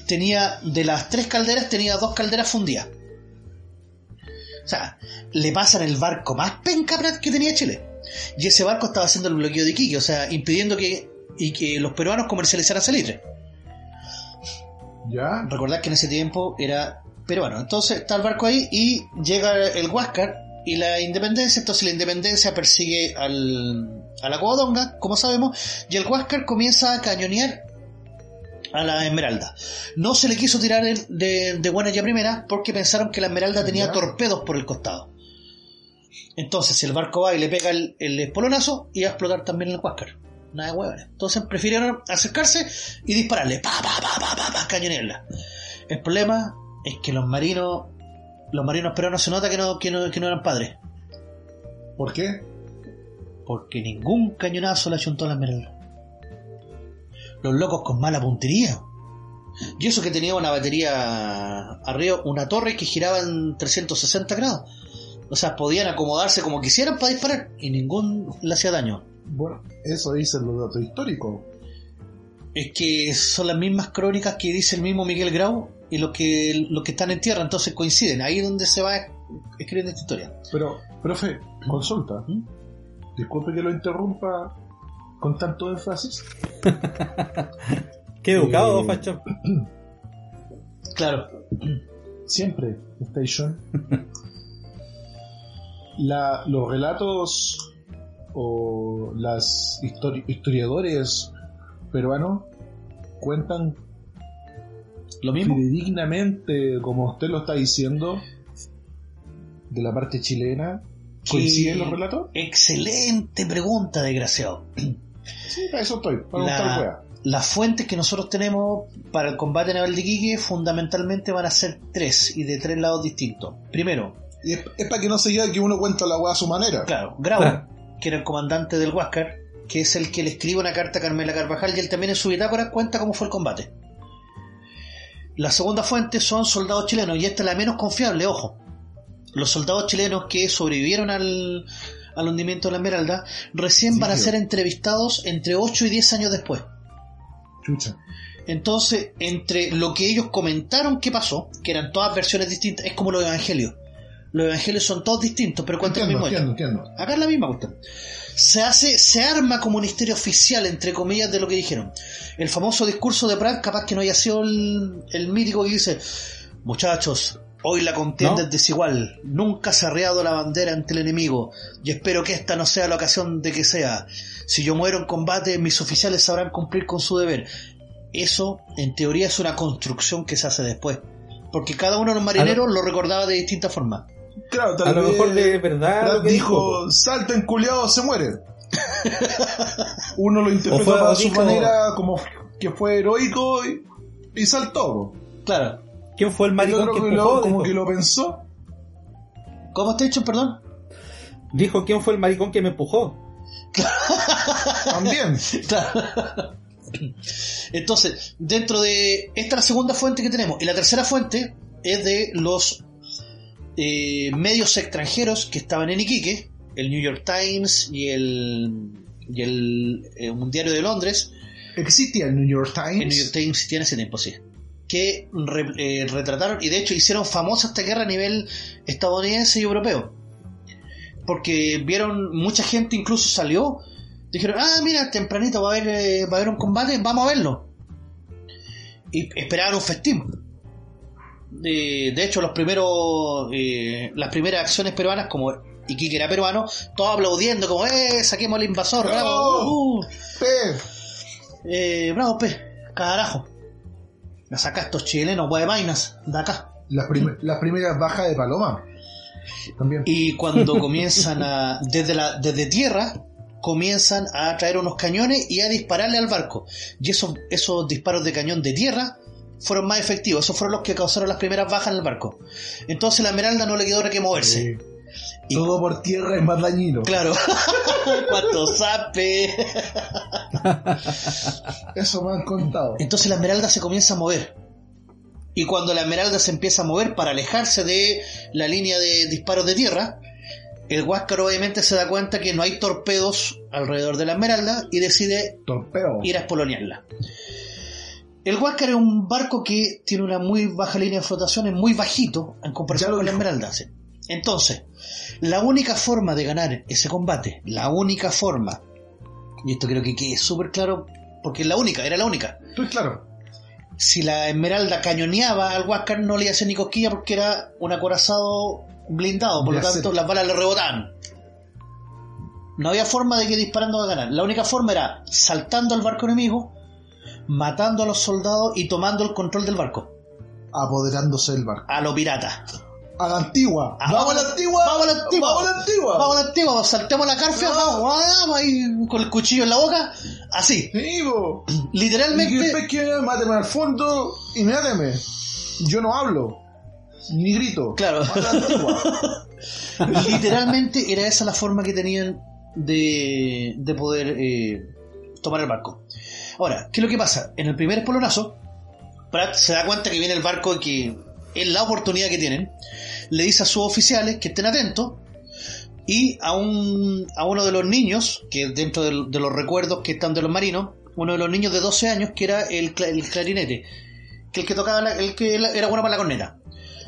tenía, de las tres calderas, tenía dos calderas fundidas. O sea, le pasan el barco más penca Pratt que tenía Chile. Y ese barco estaba haciendo el bloqueo de Iquique, o sea, impidiendo que, y que los peruanos comercializaran salitre. ¿Ya? Recordad que en ese tiempo era peruano. Entonces está el barco ahí y llega el Huáscar y la independencia. Entonces la independencia persigue al, a la Covadonga, como sabemos, y el Huáscar comienza a cañonear a la Esmeralda. No se le quiso tirar el- de, de buena ya primera porque pensaron que la Esmeralda tenía torpedos por el costado. Entonces el barco va y le pega el, el espolonazo y va a explotar también el Huáscar. Nada de huevones. Entonces prefirieron acercarse y dispararle. Pa, pa, pa, pa, pa, pa, cañonearla. El problema es que los marinos, los marinos peruanos se nota que no, que no, que no eran padres. ¿Por qué? Porque ningún cañonazo le achuntó a la esmeralda. Los locos con mala puntería. Y eso que tenía una batería arriba, una torre que giraba en 360 grados. O sea, podían acomodarse como quisieran para disparar y ningún le hacía daño. Bueno, eso dicen los datos históricos. Es que son las mismas crónicas que dice el mismo Miguel Grau y los que, los que están en tierra, entonces coinciden. Ahí es donde se va escribiendo esta historia. Pero, profe, consulta. ¿Mm? Disculpe que lo interrumpa con tanto énfasis. Qué educado, Eh, Facho. Claro, Siempre, Station. La, los relatos o las histori- historiadores peruanos cuentan lo mismo. fidedignamente, como usted lo está diciendo, de la parte chilena. ¿Coinciden los relatos? Excelente pregunta, desgraciado. Sí, para eso estoy, para La- weá. Las fuentes que nosotros tenemos para el combate naval de Iquique fundamentalmente van a ser tres y de tres lados distintos. Primero, Y es, es para que no se diga que uno cuenta la weá a su manera. claro, Grau, que era el comandante del Huáscar, que es el que le escribe una carta a Carmela Carvajal y él también en su bitácora cuenta cómo fue el combate. La segunda fuente son soldados chilenos y esta es la menos confiable, ojo. Los soldados chilenos que sobrevivieron al, al hundimiento de la Esmeralda recién Sí, van a tío. ser entrevistados entre 8 y 10 años después. Chucha. Entonces, entre lo que ellos comentaron que pasó, que eran todas versiones distintas, es como los evangelios. Los evangelios son todos distintos, pero cuentan el Entiendo, mismo entiendo, entiendo. Acá es la misma cuestión. Se hace, se arma como un historia oficial, entre comillas, de lo que dijeron. El famoso discurso de Pratt, capaz que no haya sido el, el mítico que dice, muchachos, hoy la contienda ¿No? es desigual, nunca se ha arreado la bandera ante el enemigo, y espero que esta no sea la ocasión de que sea. Si yo muero en combate, mis oficiales sabrán cumplir con su deber. Eso, en teoría, es una construcción que se hace después. Porque cada uno de los marineros lo recordaba de distinta forma. Claro, tal A lo vez mejor de verdad Pratt lo que dijo, salta en culiado, se muere. Uno lo fue- a su dijo- manera como que fue heroico y, y saltó. Claro. ¿Quién fue el El maricón otro que lo- empujó? como Dijo. que lo pensó. ¿Cómo está hecho, perdón? Dijo, ¿quién fue el maricón que me empujó? También. Claro. Entonces, dentro de. Esta es la segunda fuente que tenemos. Y la tercera fuente es de los eh, medios extranjeros que estaban en Iquique: el New York Times y el. y el, eh, un diario de Londres. Existía el New York El New York Times. Times tiene ese tiempo, sí. Que re- eh, retrataron y de hecho hicieron famosa esta guerra a nivel estadounidense y europeo. Porque vieron, mucha gente incluso salió Dijeron, ah, mira, tempranito va a haber, eh, va a haber un combate, vamos a verlo. Y esperaban un festín. De, de hecho, los primeros, eh, las primeras acciones peruanas, como Iquique era peruano, todos aplaudiendo, como, eh, saquemos al invasor, bravo, uh, uh". Pe, Eh, bravo, pe, carajo. Me saca estos chilenos, guayabainas, de acá. las, prim- las primeras bajas de Paloma. También. Y cuando comienzan a, desde, la, desde tierra, comienzan a traer unos cañones y a dispararle al barco. Y esos, esos disparos de cañón de tierra fueron más efectivos. Esos fueron los que causaron las primeras bajas en el barco. Entonces la Esmeralda no le quedó otra que moverse. Sí. Y- Todo por tierra es más dañino. Claro. Cuánto sape. Eso me han contado. Entonces la Esmeralda se comienza a mover. Y cuando la Esmeralda se empieza a mover para alejarse de la línea de disparos de tierra, el Huáscar obviamente se da cuenta que no hay torpedos alrededor de la Esmeralda y decide Torpeo. ir a espolonearla. El Huáscar es un barco que tiene una muy baja línea de flotación, es muy bajito en comparación con la. Esmeralda. sí. Entonces, la única forma de ganar ese combate, la única forma, y esto creo que quede súper claro, porque es la única, era la única, Estoy claro. si la Esmeralda cañoneaba al Huáscar no le iba a hacer ni cosquilla porque era un acorazado blindado, por lo tanto las balas le rebotaban. No había forma de que disparando a ganar. La única forma era saltando al barco enemigo, matando a los soldados y tomando el control del barco. Apoderándose del barco. A lo pirata. A la antigua. Ah, ¡Vamos a la antigua! ¡Vamos a la antigua! ¡Vamos a la antigua! Vamos a la antigua, saltemos la No. vamos, vamos, ahí con el cuchillo en la boca, así. Sí. Y que Literalmente, después que máteme al fondo y máteme. Yo no hablo. Ni grito. claro. Literalmente era esa la forma que tenían de, de poder eh, tomar el barco. Ahora, ¿qué es lo que pasa? En el primer espolonazo, Pratt se da cuenta que viene el barco y que es la oportunidad que tienen. Le dice a sus oficiales que estén atentos y a, un, a uno de los niños, que dentro de, los recuerdos que están de los marinos, uno de los niños de 12 años que era el, cla- el clarinete, que el que tocaba, la- el que era bueno para la corneta.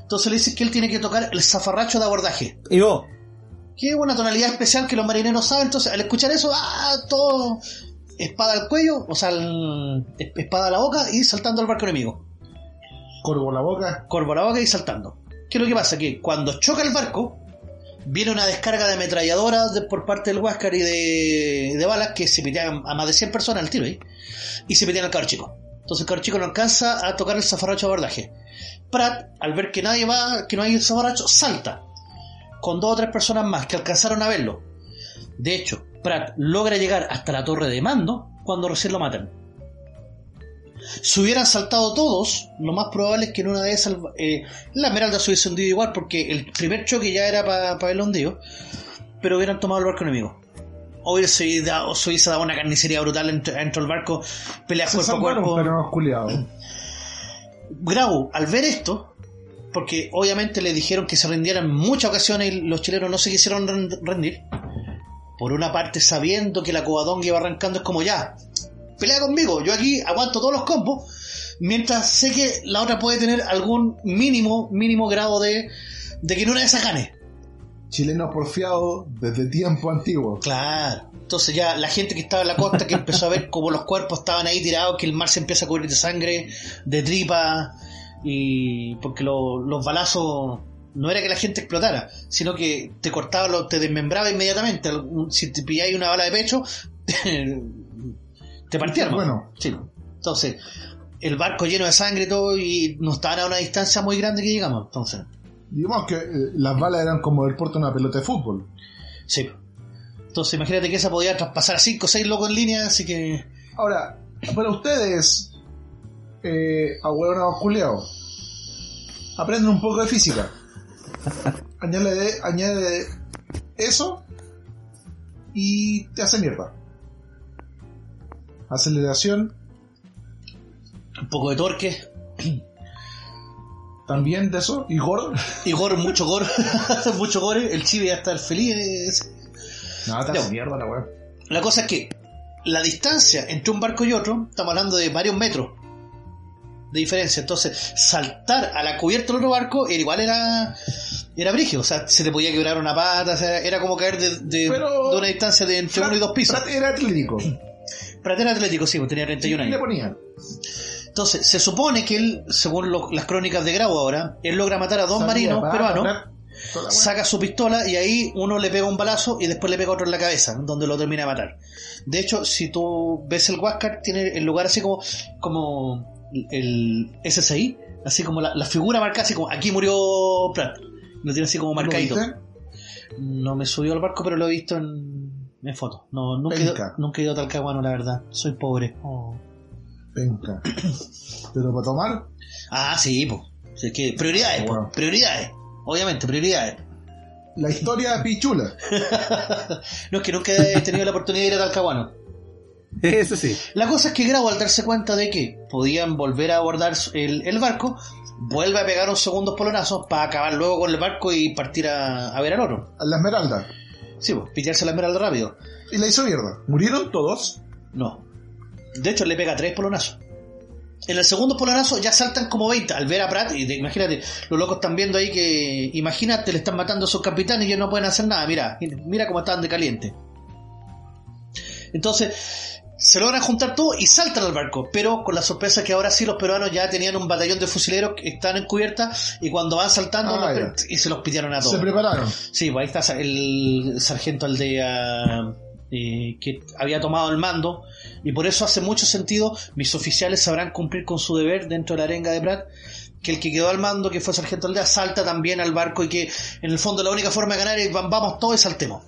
Entonces le dice que él tiene que tocar el zafarracho de abordaje Y vos, que es una tonalidad especial que los marineros saben, entonces al escuchar eso, ¡ah! todo espada al cuello, o sea, el- espada a la boca y saltando al barco enemigo. Corvo la boca. Corvo a la boca y saltando. ¿Qué es lo que pasa? Que cuando choca el barco, viene una descarga de ametralladora de- por parte del Huáscar y de, balas que se pitean a más de 100 personas al tiro ahí, y se pitean al cabro chico. Entonces el cabro chico no alcanza a tocar el zafarracho de abordaje. Pratt, al ver que nadie va, que no hay zafarracho, salta con dos o tres personas más que alcanzaron a verlo. De hecho, Pratt logra llegar hasta la torre de mando cuando recién lo matan. Si hubieran saltado todos, lo más probable es que en una de esas eh, la Esmeralda se hubiese hundido igual porque el primer choque ya era para el hundido, pero hubieran tomado el barco enemigo. O hubiese dado, se hubiese dado una carnicería brutal dentro, del barco, peleas Se cuerpo a cuerpo. pero no. Grau, al ver esto, porque obviamente le dijeron que se rindieran en muchas ocasiones y los chilenos no se quisieron ren- rendir. Por una parte, sabiendo que la cobadonga iba arrancando, es como ya, pelea conmigo, yo aquí aguanto todos los combos, mientras sé que la otra puede tener algún mínimo, mínimo grado de, de que en una de esas gane. Chileno porfiado desde tiempo antiguo. Claro. Entonces ya la gente que estaba en la costa que empezó a ver cómo los cuerpos estaban ahí tirados, que el mar se empieza a cubrir de sangre, de tripa, y porque lo- los balazos no era que la gente explotara, sino que te cortaba, lo- te desmembraba inmediatamente. Si te pilláis una bala de pecho, te partieron. Bueno. Sí. Entonces, el barco lleno de sangre y todo, y no estaban a una distancia muy grande que llegamos. Entonces, Digamos que eh, las balas eran como el porte de una pelota de fútbol. sí. Entonces, imagínate que esa podía traspasar a 5 o 6 locos en línea, así que. Ahora, para ustedes, eh, abuelos culiados, aprenden un poco de física. añade, añade eso y te hace mierda. Aceleración, un poco de torque también de eso, y gore. y gore, mucho gore, mucho gore. El chive va a estar feliz. No, te No. mierda la weá. La cosa es que la distancia entre un barco y otro, estamos hablando de varios metros de diferencia. Entonces, saltar a la cubierta del otro barco era igual era Era brígido, o sea, se te podía quebrar una pata, o sea, era como caer de, de, una distancia de entre uno y dos pisos. Era atlético. Prat era atlético, sí, pues tenía 31 Y le años. ponían. Entonces, se supone que él, según lo- las crónicas de Grau ahora, él logra matar a dos Salía marinos para peruanos, saca su pistola y ahí uno le pega un balazo y después le pega otro en la cabeza, donde lo termina de matar. De hecho, si tú ves el Huáscar, tiene el lugar así como, como el SSI, así como la, la figura marcada, así como aquí murió Pratt. Lo tiene así como ¿Lo marcadito. viste? No me subió al barco, pero lo he visto en, en fotos. No, nunca, he ido, nunca he ido a Talcahuano, la verdad. Soy pobre. Oh. Venga. Pero para tomar, Ah, sí, pues. es que prioridades, Bueno. prioridades. Obviamente, prioridades. la historia pichula. No es que nunca he tenido la oportunidad de ir a Talcahuano. Eso sí. La cosa es que Grau, al darse cuenta de que podían volver a abordar el, el barco, vuelve a pegar un segundo polonazos para acabar luego con el barco y partir a, a ver al oro. A la esmeralda. Sí, pues, pillarse la esmeralda rápido. Y la hizo mierda. ¿Murieron todos? No. De hecho, le pega tres polonazos. En el segundo polonazo ya saltan como 20 al ver a Pratt. Y de- imagínate, los locos están viendo ahí que. Imagínate, le están matando a sus capitanes y ellos no pueden hacer nada. Mira, mira cómo estaban de caliente. Entonces, se logran juntar todos y saltan al barco. Pero con la sorpresa que ahora sí los peruanos ya tenían un batallón de fusileros que están en cubierta. Y cuando van saltando, Ah, los- y se los pidieron a todos. Se prepararon. Sí, pues ahí está el sargento Aldea eh, que había tomado el mando y por eso hace mucho sentido mis oficiales sabrán cumplir con su deber dentro de la arenga de Pratt que el que quedó al mando, que fue sargento Aldea, salta también al barco y que en el fondo la única forma de ganar es vam- vamos todos y saltemos.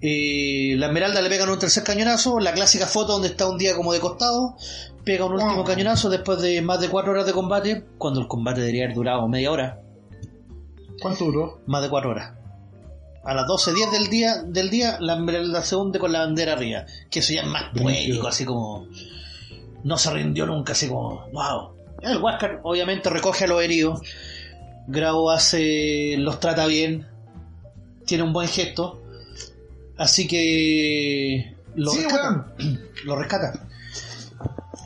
Eh, la Esmeralda le pegan un tercer cañonazo, la clásica foto donde está un día como de costado, pega un último cañonazo después de más de cuatro horas de combate, cuando el combate debería haber durado media hora, ¿Cuánto duró? más de cuatro horas. A las 12.10 del día, del día, la Esmeralda se hunde con la bandera arriba. Que eso ya es más poético, así como. No se rindió nunca, así como. ¡Wow! El Huáscar obviamente recoge a los heridos. Grau hace. los trata bien. Tiene un buen gesto. Así que. Lo Sí, rescata. Lo rescata.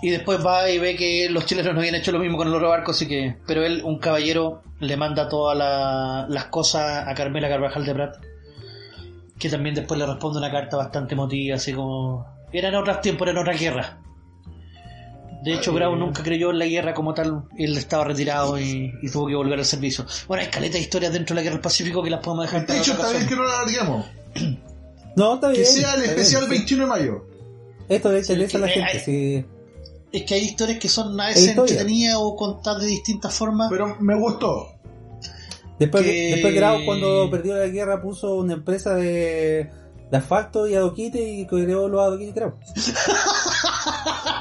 Y después va y ve que los chilenos no habían hecho lo mismo con el otro barco, así que. Pero él, un caballero, le manda todas la- las cosas a Carmela Carvajal de Prat. Que también después le responde una carta bastante emotiva, así como. Eran otros tiempos, eran otras guerras. De hecho, Ay. Grau nunca creyó en la guerra como tal. Él estaba retirado y, y tuvo que volver al servicio. Bueno, hay caleta de historias dentro de la guerra del Pacífico que las podemos dejar De hecho, otra está bien que no la alarguemos. No, está bien. Que sea el especial bien, sí. 21 de mayo. Esto le interesa a la eh, gente, eh, sí. Es que hay historias que son a veces entretenidas o contadas de distintas formas. Pero me gustó. Después, que- después Grau, cuando perdió la guerra, puso una empresa de, de asfalto y adoquite y creó los adoquites Grau.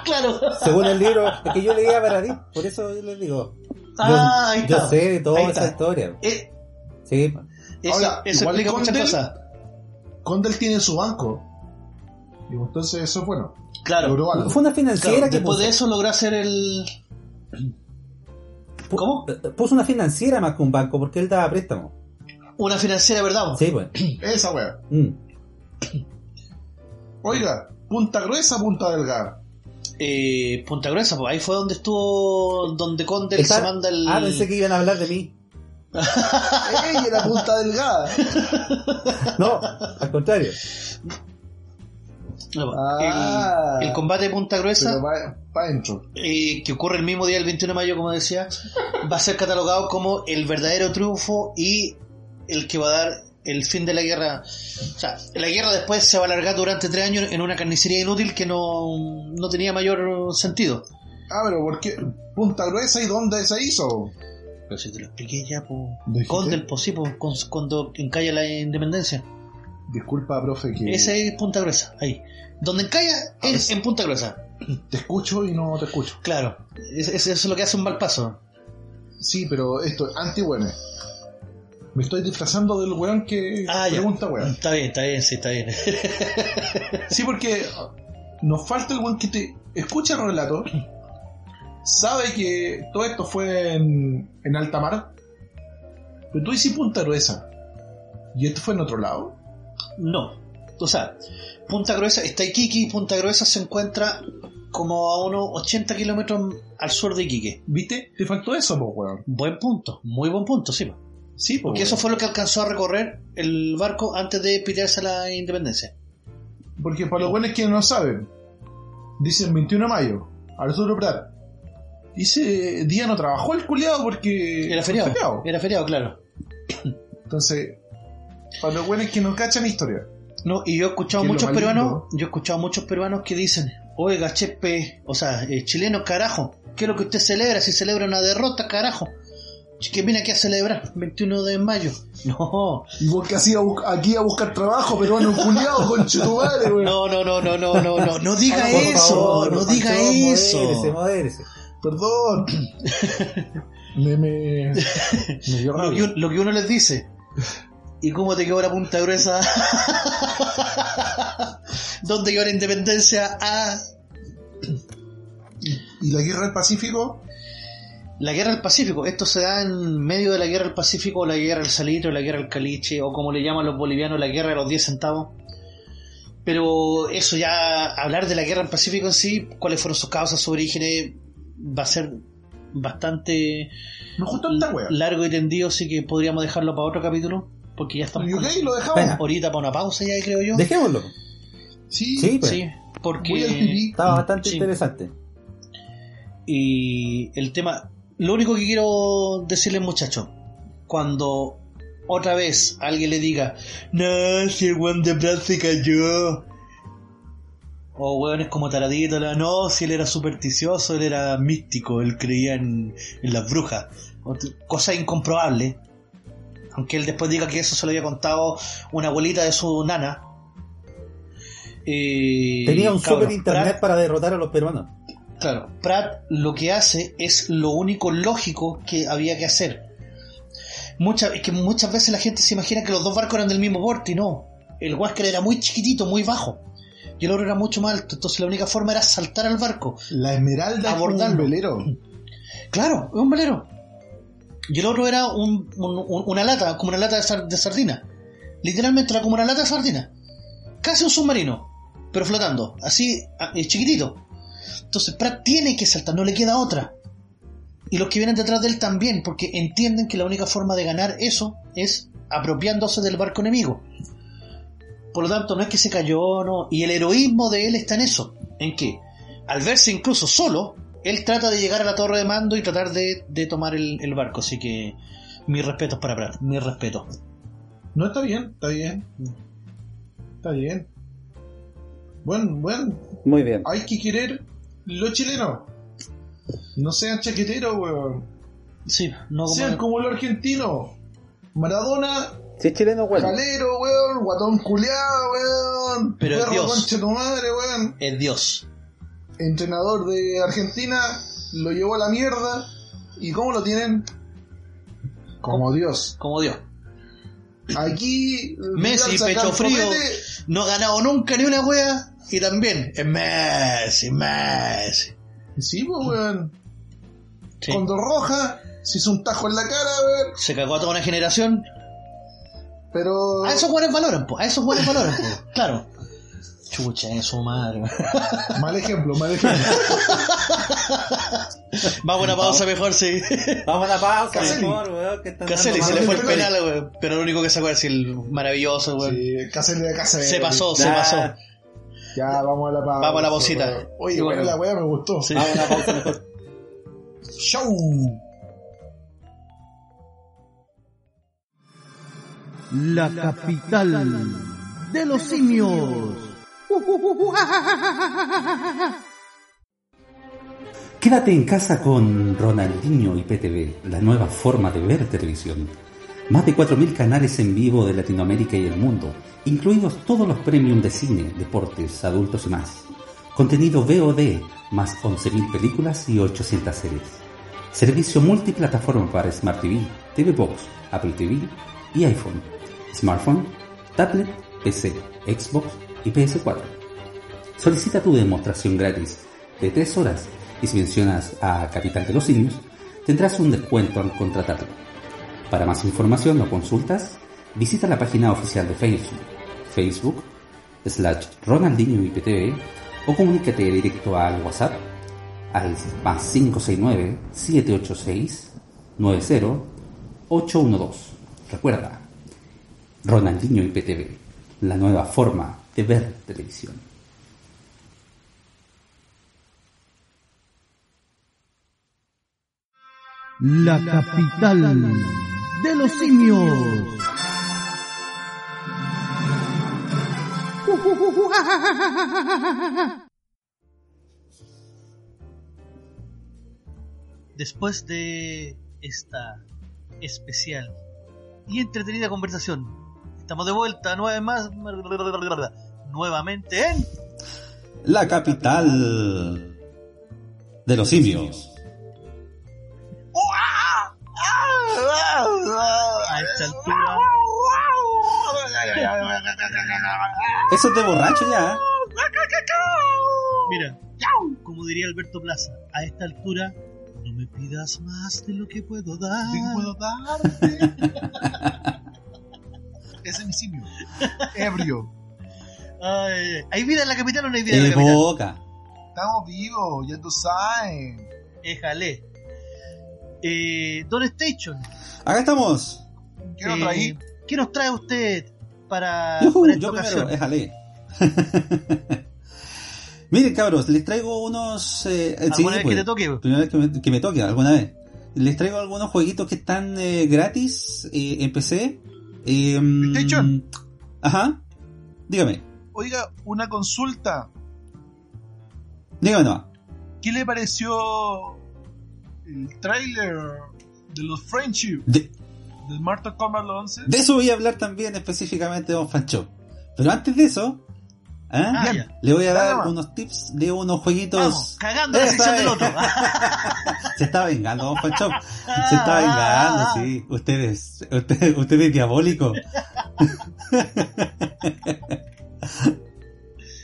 claro. Según el libro, es que yo leía Paradis, por eso yo les digo. Yo, Ah, yo sé de toda esa historia. Eh, Sí, eso Ahora, eso igual explica muchas cosas. Condel tiene su banco. Y entonces eso es bueno. Claro. Logró algo. fue una financiera Claro, que después puso. de eso logró hacer el. ¿Cómo? eh, Puso una financiera más que un banco porque él daba préstamo. Una financiera, ¿verdad? Sí, pues. Esa wea. Mm. Oiga, punta gruesa, punta delgada. Eh, Punta Gruesa, pues ahí fue donde estuvo. Donde Condel se manda el. Ah, pensé que iban a hablar de mí. ¡Ey, era punta delgada! No, al contrario. No, Ah. el, el combate de Punta Gruesa. Va para adentro. eh, que ocurre el mismo día del 21 de mayo, como decía, va a ser catalogado como el verdadero triunfo y el que va a dar el fin de la guerra. O sea, la guerra después se va a alargar durante tres años en una carnicería inútil que no, no tenía mayor sentido. Ah, pero ¿por qué? Punta gruesa y dónde se hizo? Pero si te lo expliqué ya, pues. ¿Dijiste? Condel, pues sí, con- cuando encalla la independencia. Disculpa, profe, que Ese es Punta Gruesa, ahí. Donde encalla es en Punta Gruesa. te escucho y no te escucho. Claro, es- es- eso es lo que hace un mal paso. Sí, pero esto es anti Me estoy disfrazando del weón que Ah, ya. pregunta weón. Está bien, está bien, sí, está bien. Sí, porque nos falta el weón que te escucha el relato, sabe que todo esto fue en, en alta mar, pero tú dices punta gruesa. ¿Y esto fue en otro lado? No. O sea, Punta Gruesa, está Iquique y Punta Gruesa se encuentra como a unos 80 kilómetros al sur de Iquique. ¿Viste? Te faltó eso, pues weón. Buen punto, muy buen punto, sí. Sí, Porque eso fue lo que alcanzó a recorrer el barco antes de pelearse a la independencia. Porque para los buenos que no saben, dicen 21 de mayo, Arturo Prat. Y ese día no trabajó el culiado porque. Era feriado. feriado. Era feriado, claro. Entonces, para los buenos que no cachan historia. No, y yo he escuchado Que muchos peruanos, yo he escuchado muchos peruanos que dicen, oiga, chepe, o sea, eh, chileno, carajo, ¿qué es lo que usted celebra? Si celebra una derrota, carajo. ¿Qué viene aquí a celebrar? 21 de mayo. No, Y vos que hacías aquí a buscar trabajo, peruano culiado, con chutumare, weón. no, no, no, no, no, no, no, no diga Por eso, favor, no diga eso. modérese, modérese. Perdón. me, me, me dio Lo que, lo uno les dice. ¿Y cómo te quedó la punta gruesa? ¿Dónde quedó la independencia? Ah, ¿Y la guerra del Pacífico? La guerra del Pacífico, esto se da en medio de la guerra del Pacífico, o la guerra del salitre, o la guerra del caliche, o como le llaman los bolivianos, la guerra de los 10 centavos. Pero eso ya, hablar de la guerra del Pacífico en sí, cuáles fueron sus causas, sus orígenes, va a ser bastante esta wea. largo y tendido, así que podríamos dejarlo para otro capítulo, porque ya estamos ¿Y ok? con- ¿Lo dejamos? Venga. ahorita para una pausa ya, creo yo. Dejémoslo. Sí. Sí, pues. Sí, porque... Estaba bastante Sí. interesante. Y el tema, lo único que quiero decirles muchachos, cuando otra vez alguien le diga, no, si el weón de se cayó, o weones como Taradito, la, no, si él era supersticioso, él era místico, él creía en, en las brujas, cosa incomprobable, aunque él después diga que eso se lo había contado una abuelita de su nana. Eh, Tenía un super internet para derrotar a los peruanos. Claro, Pratt lo que hace es lo único lógico que había que hacer. Muchas, es que muchas veces la gente se imagina que los dos barcos eran del mismo porte y no. El Huáscar era muy chiquitito, muy bajo. Y el otro era mucho más alto. Entonces la única forma era saltar al barco. La Esmeralda es un Abordarlo. velero. Claro, es un velero. Y el otro era un- un- un- una lata, como una lata de, sar- de sardina. Literalmente era como una lata de sardina. Casi un submarino, pero flotando. Así, chiquitito. Entonces Pratt tiene que saltar, no le queda otra. Y los que vienen detrás de él también, porque entienden que la única forma de ganar eso es apropiándose del barco enemigo. Por lo tanto, no es que se cayó, no. Y el heroísmo de él está en eso. En que, al verse incluso solo, él trata de llegar a la torre de mando y tratar de, de tomar el, el barco. Así que, mis respetos para Pratt, mis respetos. No, está bien, está bien. Está bien. Bueno, bueno, Muy bien. hay que querer lo chileno. No sean chaqueteros, weón. Sí, no como. Sean como los argentinos. Maradona, Si es chileno, bueno. calero, weón, guatón culiado, weón. Pero perro Dios. concha tu madre, weón. Es Dios. Entrenador de Argentina, lo llevó a la mierda. ¿Y cómo lo tienen? Como Dios. Como Dios. Aquí. Messi, pecho frío. No ha ganado nunca ni una wea. Y también es Messi, Messi. Sí, pues, weón. Sí. Con dos rojas, se hizo un tajo en la cara, weón. Se cagó a toda una generación. Pero. A esos buenos valoran, po. A esos buenos valoran, po. Claro. Chucha, eso madre. Mal ejemplo, mal ejemplo. Vamos a una pausa mejor, sí. Vamos a la pausa, Caselli. mejor, weón, que están Caselli se le fue el penal, weón. Pero lo único que sacó es el maravilloso, weón. Sí, Caselli de Caselli. Se pasó, se pasó. Ya, vamos a la pausa. Vamos a la pausita. Oye, bueno. la weá me gustó. Sí. Vamos a la pausa mejor. Show. La capital de los simios. Quédate en casa con Ronaldinho y PTV, la nueva forma de ver televisión. Más de 4.000 canales en vivo de Latinoamérica y el mundo, incluidos todos los premium de cine, deportes, adultos y más. Contenido VOD, más 11.000 películas y 800 series. Servicio multiplataforma para Smart TV, TV Box, Apple TV y iPhone, smartphone, tablet, PC, Xbox y PS4. Solicita tu demostración gratis de 3 horas y si mencionas a Capital de los Simios, tendrás un descuento al contratarlo. Para más información o consultas, visita la página oficial de Facebook, Facebook, slash Ronaldinho IPTV o comunícate directo al WhatsApp al más 569-786-90812 Recuerda, Ronaldinho IPTV, la nueva forma de ver televisión. La capital de los simios. Después de esta especial y entretenida conversación, estamos de vuelta nueve más, nuevamente en La capital de los simios. a esta altura. Eso es de borracho ya. ¿eh? Mira, como diría Alberto Plaza, a esta altura no me pidas más de lo que puedo dar. ¿Qué puedo darte? Ese es mi simio. Ebrio. Ay, ¿Hay vida en la capital o no hay vida en la capital? boca. Estamos vivos, ya tú sabes. Éjale. Eh, Don Station, Acá estamos. ¿Qué nos eh, traí? ¿qué nos trae usted para, esta yo ocasión? primero, éjale. Miren, cabros, les traigo unos. Eh, sí, ¿Alguna vez pues, que te toque? Primera vez que me, que me toque, alguna vez. Les traigo algunos jueguitos que están eh, gratis eh, en PC. Eh. Ajá. Dígame, Oiga, una consulta. dígame nomás. ¿Qué le pareció el tráiler de los Friendship De, del Mortal Kombat 11? de eso voy a hablar también específicamente de Don Fancho. Pero antes de eso, ¿ah? Ah, Bien. ya. le voy a dar unos tips de unos jueguitos. Vamos, cagando la Esa sección del es. otro. Se está vengando, Don Pancho. Se está vengando, sí. Ustedes, usted, usted es diabólico.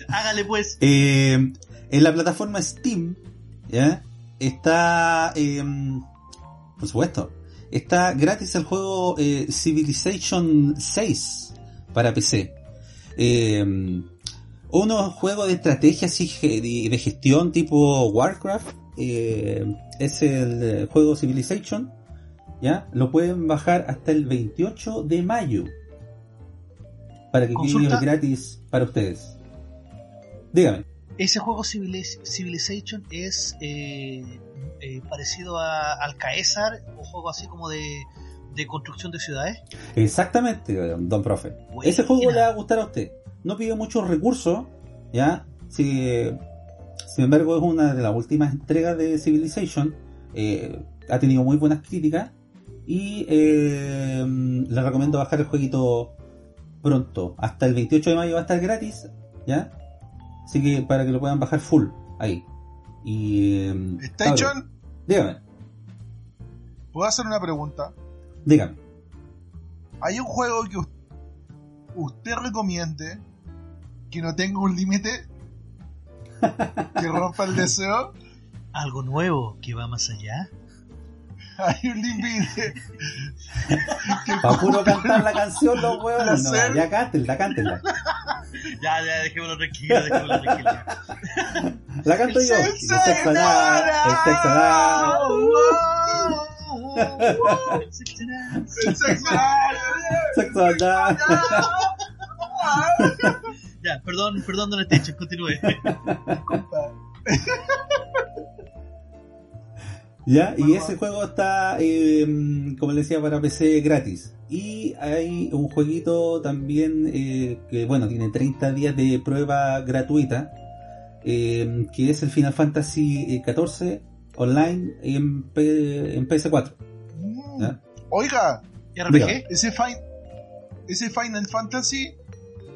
Hágale pues. Eh, en la plataforma Steam, ¿ya? Está, eh, por supuesto, está gratis el juego eh, Civilization 6 para PC. Eh, unos juegos de estrategia así, ge- de, gestión tipo Warcraft. eh, es el eh, juego Civilization. ¿Ya? Lo pueden bajar hasta el 28 de mayo. Para que quede gratis para ustedes. Dígame. Ese juego Civiliz- Civilization es eh, eh, parecido a, al Caesar, un juego así como de, de construcción de ciudades. Exactamente, don profe. Buena. Ese juego le va a gustar a usted. No pide muchos recursos, ¿ya? Si, sin embargo, es una de las últimas entregas de Civilization. eh, ha tenido muy buenas críticas. Y eh, le recomiendo bajar el jueguito pronto. Hasta el 28 de mayo va a estar gratis, ¿ya? Así que para que lo puedan bajar full, ahí. Y. eh, Station, dígame, ¿puedo hacer una pregunta? dígame. ¿Hay un juego que us- usted recomiende que no tenga un límite? ¿Que rompa el deseo? Algo nuevo que va más allá. Hay un límite. Para puro cantar la canción, los huevos. No, Placer. ya cántenla, cántenla. Ya, ya, dejémoslo tranquilo, dejémoslo tranquilo. La canto yo. El sexo sexo anal, el sexo anal. Ya, perdón, perdón, Don Station, continúe. ¿Ya? Y ese juego está, eh, como les decía, para PC gratis. Y hay un jueguito también eh, que, bueno, tiene 30 días de prueba gratuita, eh, que es el Final Fantasy XIV online en, P- en PS4. Mm. ¿ya? Oiga, RPG. ese, fin- ese Final Fantasy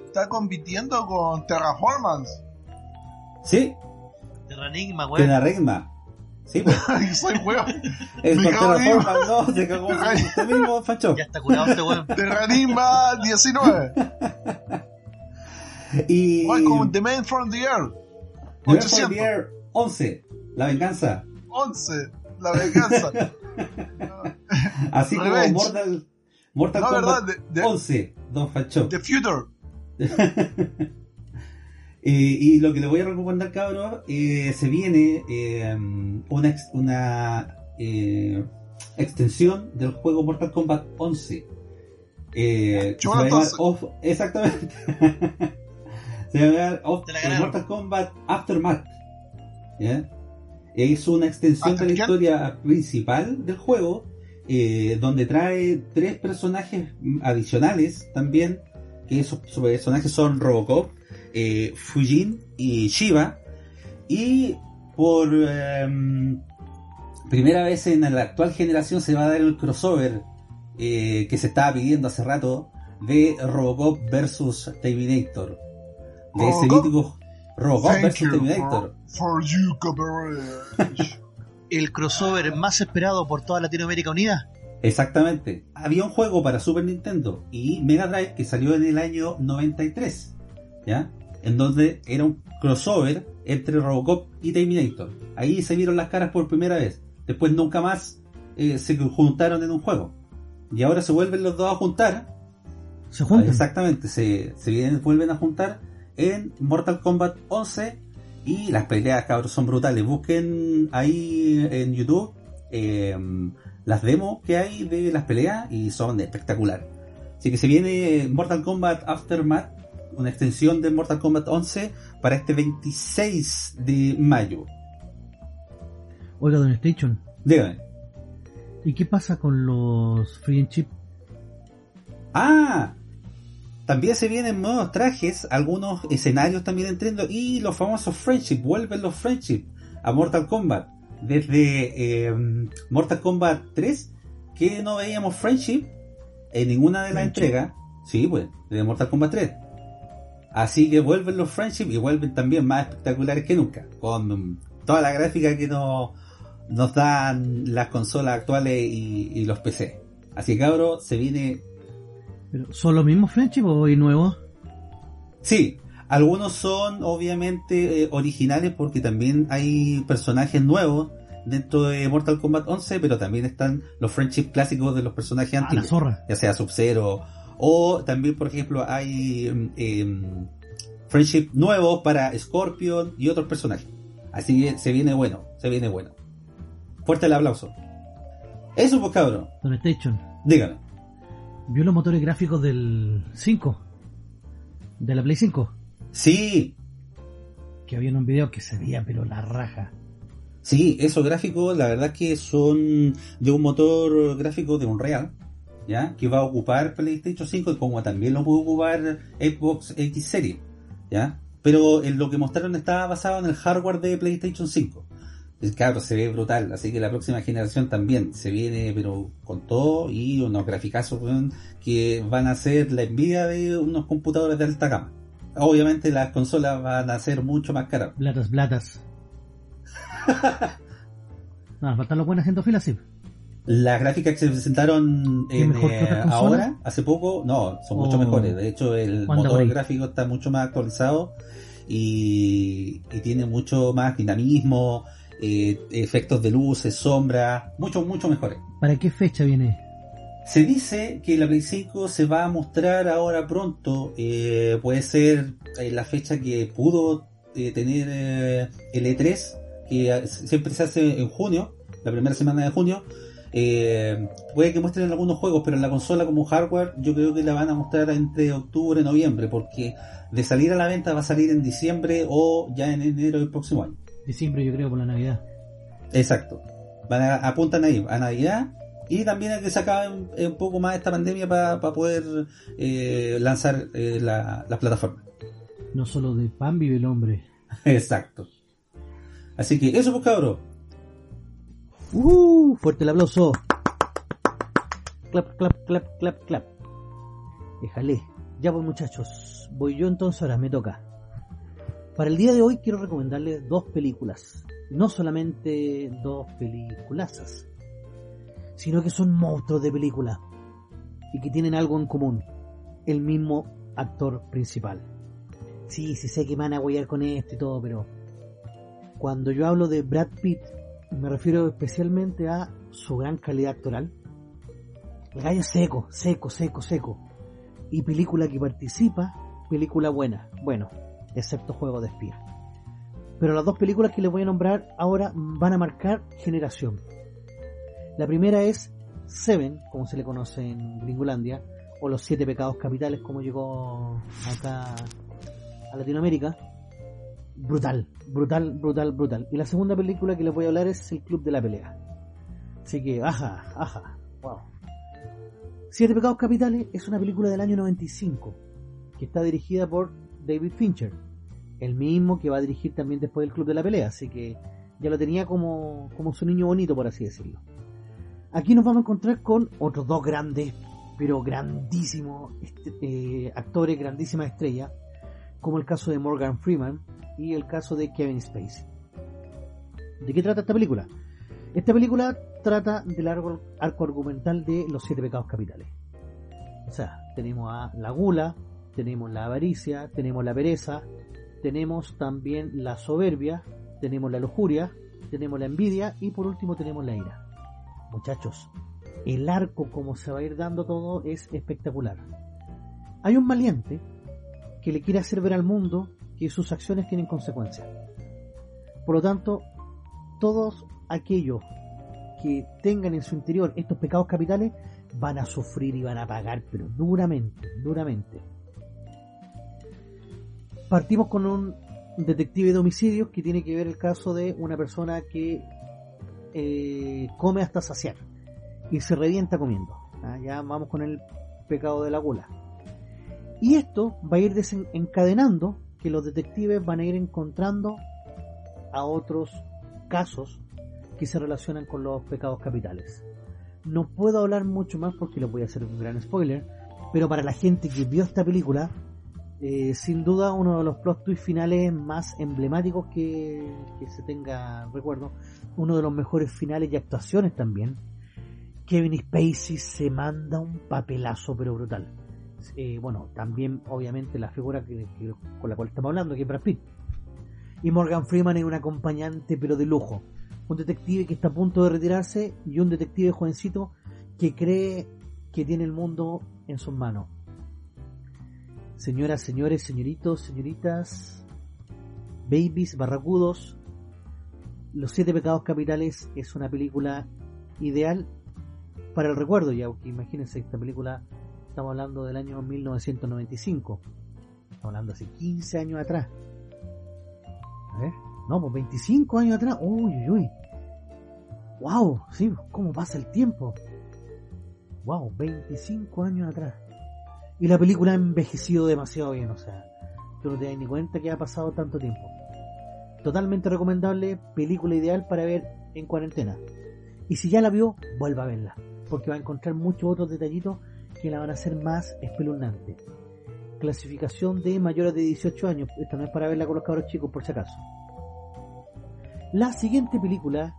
está compitiendo con Terraformance. Sí, Terranigma, la regma. Sí, pues. Soy weón. Me con cago en- Terraforma, no, se cagó usted mismo, Fancho. Ya está curado este weón. Terranima 19. Y. Welcome the Man from the Earth. Never 800. Forget 11, La Venganza. 11. La venganza. Así como. Mortal, Mortal No, Kombat verdad, de- de- 11, Don Fancho. The Future. Eh, y lo que le voy a recomendar, cabrón, eh, se viene eh, una, ex- una eh, extensión del juego Mortal Kombat 11. Eh, se va a llamar. Off- exactamente. se va a llamar Off-. Mortal Kombat Aftermath. ¿Ya? Es una extensión de la historia principal del juego, eh, donde trae tres personajes adicionales también, que esos, esos personajes son Robocop, eh, Fujin y Shiva. Y por em, primera vez en la actual generación se va a dar el crossover eh, que se estaba pidiendo hace rato de Robocop versus Terminator. De ese mítico Robocop Thank versus Terminator. for, for you. El crossover más esperado por toda Latinoamérica Unida. Exactamente. Había un juego para Super Nintendo y Mega Drive que salió en el año 93, ¿ya? En donde era un crossover entre Robocop y Terminator. Ahí se vieron las caras por primera vez. Después nunca más eh, se juntaron en un juego. Y ahora se vuelven los dos a juntar. Se juntan. Exactamente, se, se vienen- vuelven a juntar en Mortal Kombat 11 y las peleas, cabros, son brutales. Busquen ahí en YouTube eh, las demos que hay de las peleas y son espectacular. Así que se viene Mortal Kombat Aftermath, una extensión de Mortal Kombat 11 para este 26 de mayo. Oiga, Don Station. Dígame. ¿Y qué pasa con los Free and Chip? Ah, también se vienen nuevos trajes, algunos escenarios también entrando y los famosos Friendship, vuelven los Friendship a Mortal Kombat. Desde eh, Mortal Kombat 3, que no veíamos Friendship en ninguna de las entregas. Sí, pues, de Mortal Kombat 3. Así que vuelven los Friendship y vuelven también más espectaculares que nunca, con toda la gráfica que nos, nos dan las consolas actuales y, y los PC. Así que cabros, se viene ¿Pero ¿Son los mismos Friendship o hay nuevos? Sí, algunos son obviamente eh, originales porque también hay personajes nuevos dentro de Mortal Kombat 11, pero también están los friendship clásicos de los personajes Ah, la antiguos, zorra. ya sea Sub-Zero o también, por ejemplo, hay em, friendship nuevos para Scorpion y otros personajes. Así que se viene bueno, se viene bueno. Fuerte el aplauso. Eso pues cabrón, Don Station. dígame. ¿Vio los motores gráficos del 5? De la Play 5. Sí, Que había en un video que se veía pero la raja. Sí, esos gráficos, la verdad que son de un motor gráfico de Unreal, ¿ya? Que va a ocupar PlayStation 5 y como también lo puede ocupar Xbox X Series, ¿ya? Pero en lo que mostraron estaba basado en el hardware de PlayStation 5. El cabro se ve brutal, así que la próxima generación también se viene, pero con todo y unos graficazos que van a ser la envidia de unos computadores de alta gama. Obviamente las consolas van a ser mucho más caras. Blatas, blatas. Nada, faltan los buenas en fila, sí. Las gráficas que se presentaron ¿Qué en, mejor que eh, ahora, hace poco, no, son mucho Oh. mejores. De hecho, el motor gráfico está mucho más actualizado y, y tiene mucho más dinamismo, eh, efectos de luces, sombras, mucho, mucho mejores. ¿Para qué fecha viene? Se dice que la Play 5 se va a mostrar ahora pronto, eh, puede ser eh, la fecha que pudo eh, tener eh, el E3, que siempre se hace en junio, la primera semana de junio. Puede que muestren algunos juegos, pero en la consola como hardware yo creo que la van a mostrar entre octubre y noviembre, porque de salir a la venta va a salir en diciembre o ya en enero del próximo año. Diciembre, yo creo, por la Navidad. Exacto. Van a, apuntan ahí a Navidad y también a que se acabe un, un poco más esta pandemia para poder eh, lanzar eh, la, las plataformas. No solo de pan vive el hombre. Exacto. Así que eso pues cabros. ¡Uh! Fuerte el aplauso. Clap, clap, clap, clap, clap. Déjale. Ya pues muchachos. Voy yo entonces ahora, me toca. Para el día de hoy quiero recomendarles dos películas. No solamente dos peliculazas. Sino que son monstruos de película. Y que tienen algo en común. El mismo actor principal. Sí, sí sé que van a huellar con esto y todo, pero... Cuando yo hablo de Brad Pitt, me refiero especialmente a su gran calidad actoral. El gallo seco, seco, seco, seco. Y película que participa, película buena. Bueno, excepto Juego de Espía. Pero las dos películas que les voy a nombrar ahora van a marcar generación. La primera es Seven, como se le conoce en Gringolandia, o los siete pecados capitales como llegó acá a Latinoamérica. Brutal, brutal, brutal, brutal. Y la segunda película que les voy a hablar es El Club de la Pelea. Así que, ajá, ajá, wow. Siete pecados capitales es una película del año 95 que está dirigida por David Fincher, el mismo que va a dirigir también después el Club de la Pelea, así que ya lo tenía como, como su niño bonito, por así decirlo. Aquí nos vamos a encontrar con otros dos grandes, pero grandísimos este, eh, actores, grandísimas estrellas, como el caso de Morgan Freeman y el caso de Kevin Spacey. ¿De qué trata esta película? Esta película trata del arco, arco argumental de los siete pecados capitales. O sea, tenemos a la gula, tenemos la avaricia, tenemos la pereza, tenemos también la soberbia, tenemos la lujuria, tenemos la envidia y por último tenemos la ira. Muchachos, el arco como se va a ir dando todo es espectacular. Hay un valiente que le quiere hacer ver al mundo que sus acciones tienen consecuencias. Por lo tanto, todos aquellos que tengan en su interior estos pecados capitales van a sufrir y van a pagar, pero duramente, duramente. Partimos con un detective de homicidios que tiene que ver el caso de una persona que eh, come hasta saciar y se revienta comiendo. ¿ah? Ya vamos con el pecado de la gula. Y esto va a ir desencadenando que los detectives van a ir encontrando a otros casos que se relacionan con los pecados capitales. No puedo hablar mucho más porque les voy a hacer un gran spoiler, pero para la gente que vio esta película, eh, sin duda uno de los plot twists finales más emblemáticos que, se tenga recuerdo, uno de los mejores finales y actuaciones también. Kevin Spacey se manda un papelazo pero brutal. Eh, bueno, también obviamente la figura que, que, con la cual estamos hablando, que es Brad Pitt. Y Morgan Freeman es un acompañante pero de lujo un detective que está a punto de retirarse y un detective jovencito que cree que tiene el mundo en sus manos. Señoras, señores, señoritos, señoritas, babies, barracudos, Los Siete Pecados Capitales es una película ideal para el recuerdo, ya que imagínense, esta película estamos hablando del año 1995, estamos hablando hace 15 años atrás. A ver, no, pues 25 años atrás, uy, uy, uy. ¡Wow! Sí, ¿cómo pasa el tiempo? ¡Wow! 25 años atrás. Y la película ha envejecido demasiado bien, o sea, tú no te das ni cuenta que ha pasado tanto tiempo. Totalmente recomendable, película ideal para ver en cuarentena. Y si ya la vio, vuelva a verla, porque va a encontrar muchos otros detallitos que la van a hacer más espeluznante. Clasificación de mayores de 18 años, esta no es para verla con los cabros chicos por si acaso. La siguiente película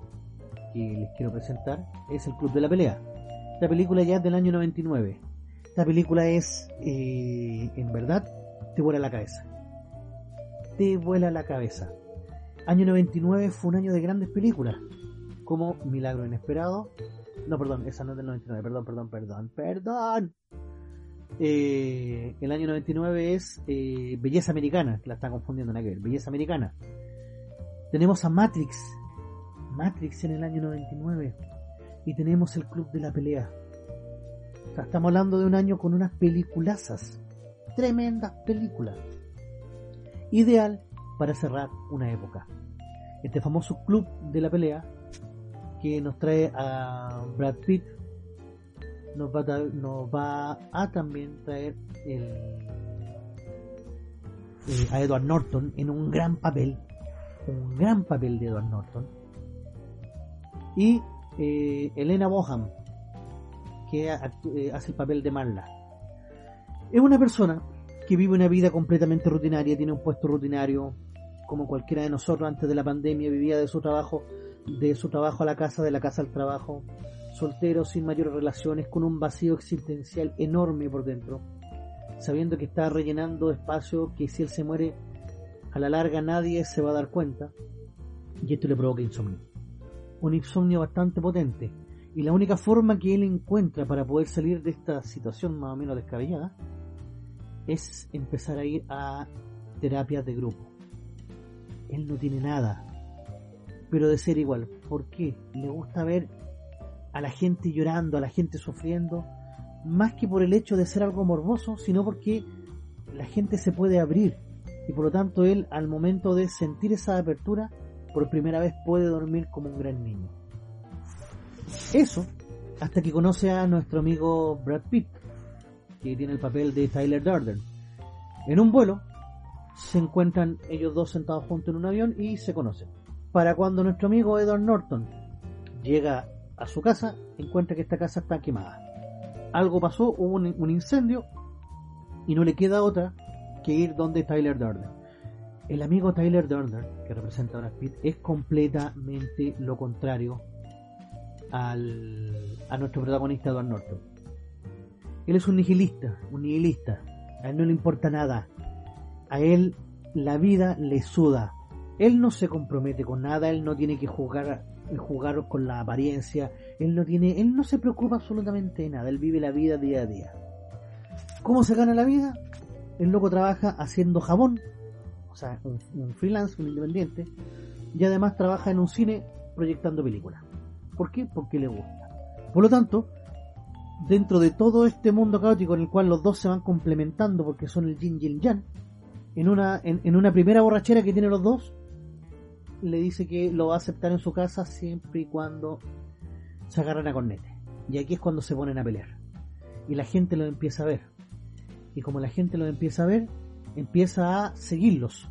que les quiero presentar es El Club de la Pelea. Esta película ya es del año 99. Esta película es, eh, en verdad, te vuela la cabeza. Te vuela la cabeza. Año 99 fue un año de grandes películas, como Milagro Inesperado. No, perdón, esa no es del 99, perdón, perdón, perdón, perdón. Eh, el año 99 es eh, Belleza Americana, que la está confundiendo en aquel. Belleza Americana. Tenemos a Matrix, Matrix en el año 99 y tenemos el Club de la Pelea. Estamos hablando de un año con unas peliculazas, tremendas películas. Ideal para cerrar una época. Este famoso Club de la Pelea que nos trae a Brad Pitt nos va a, también traer eh, a Edward Norton en un gran papel un gran papel de Edward Norton y eh, Elena Boham, que eh, hace el papel de Marla. Es una persona que vive una vida completamente rutinaria, tiene un puesto rutinario, como cualquiera de nosotros antes de la pandemia, vivía de su trabajo, de su trabajo a la casa, de la casa al trabajo, soltero, sin mayores relaciones, con un vacío existencial enorme por dentro, sabiendo que está rellenando espacio que si él se muere, a la larga nadie se va a dar cuenta, y esto le provoca insomnio un insomnio bastante potente. Y la única forma que él encuentra para poder salir de esta situación más o menos descabellada es empezar a ir a terapias de grupo. Él no tiene nada, pero de ser igual. ¿Por qué? Le gusta ver a la gente llorando, a la gente sufriendo, más que por el hecho de ser algo morboso, sino porque la gente se puede abrir y por lo tanto él al momento de sentir esa apertura por primera vez puede dormir como un gran niño. Eso hasta que conoce a nuestro amigo Brad Pitt, que tiene el papel de Tyler Durden. En un vuelo se encuentran ellos dos sentados juntos en un avión y se conocen. Para cuando nuestro amigo Edward Norton llega a su casa, encuentra que esta casa está quemada. Algo pasó, hubo un, un incendio y no le queda otra que ir donde Tyler Durden. El amigo Tyler Durden, que representa a Brad Pitt, es completamente lo contrario al, a nuestro protagonista Edward Norton. Él es un nihilista, un nihilista. A él no le importa nada. A él la vida le suda. Él no se compromete con nada, él no tiene que jugar, jugar con la apariencia, él no tiene, él no se preocupa absolutamente de nada, él vive la vida día a día. ¿Cómo se gana la vida? El loco trabaja haciendo jabón, o sea, un, un freelance, un independiente, y además trabaja en un cine proyectando películas. ¿Por qué? Porque le gusta. Por lo tanto, dentro de todo este mundo caótico en el cual los dos se van complementando porque son el yin y el yang, en una, en, una primera borrachera que tienen los dos, le dice que lo va a aceptar en su casa siempre y cuando se agarran a cornete. Y aquí es cuando se ponen a pelear. Y la gente lo empieza a ver. Y como la gente lo empieza a ver, empieza a seguirlos.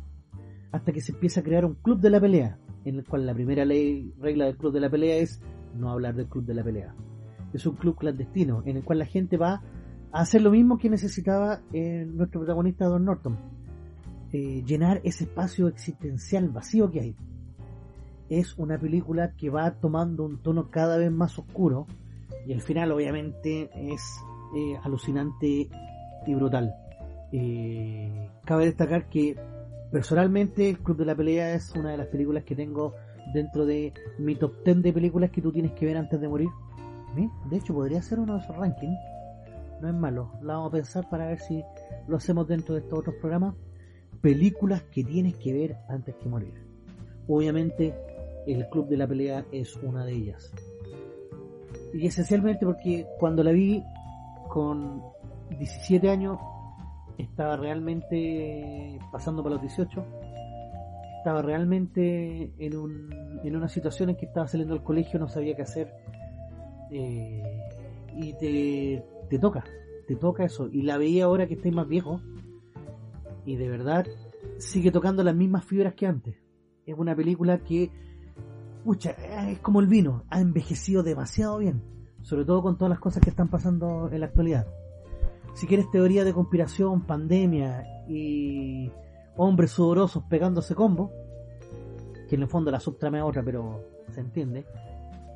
Hasta que se empieza a crear un club de la pelea. En el cual la primera ley, regla del club de la pelea es no hablar del club de la pelea. Es un club clandestino en el cual la gente va a hacer lo mismo que necesitaba eh, nuestro protagonista Don Norton. Eh, llenar ese espacio existencial vacío que hay. Es una película que va tomando un tono cada vez más oscuro y el final obviamente es eh, alucinante y brutal. Cabe destacar que personalmente el Club de la Pelea es una de las películas que tengo dentro de mi top 10 de películas que tú tienes que ver antes de morir. De hecho, podría ser uno de esos rankings. No es malo. La vamos a pensar para ver si lo hacemos dentro de estos otros programas. Películas que tienes que ver antes que morir. Obviamente, el Club de la Pelea es una de ellas. Y esencialmente porque cuando la vi con 17 años, estaba realmente pasando para los 18 estaba realmente en, un, en una situación en que estaba saliendo del colegio, no sabía qué hacer. Eh, y te, te toca, te toca eso. Y la veía ahora que estoy más viejo. Y de verdad sigue tocando las mismas fibras que antes. Es una película que, pucha, es como el vino, ha envejecido demasiado bien. Sobre todo con todas las cosas que están pasando en la actualidad. Si quieres teoría de conspiración, pandemia y hombres sudorosos pegándose combo, que en el fondo la subtrama es otra, pero se entiende.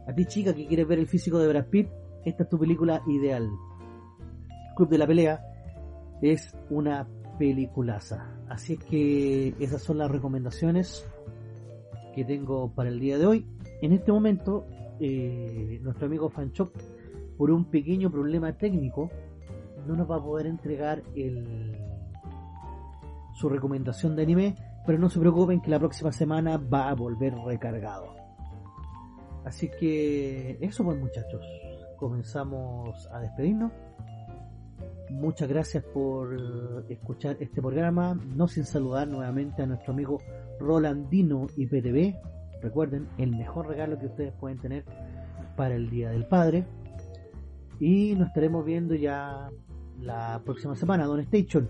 A ti chica que quieres ver el físico de Brad Pitt, esta es tu película ideal. Club de la Pelea es una peliculaza. Así es que esas son las recomendaciones que tengo para el día de hoy. En este momento, eh, nuestro amigo Fanchok, por un pequeño problema técnico, no nos va a poder entregar el, su recomendación de anime, pero no se preocupen que la próxima semana va a volver recargado. Así que eso pues muchachos, comenzamos a despedirnos. Muchas gracias por escuchar este programa, no sin saludar nuevamente a nuestro amigo Rolandino IPTV. Recuerden, el mejor regalo que ustedes pueden tener para el Día del Padre. Y nos estaremos viendo ya la próxima semana, Don Station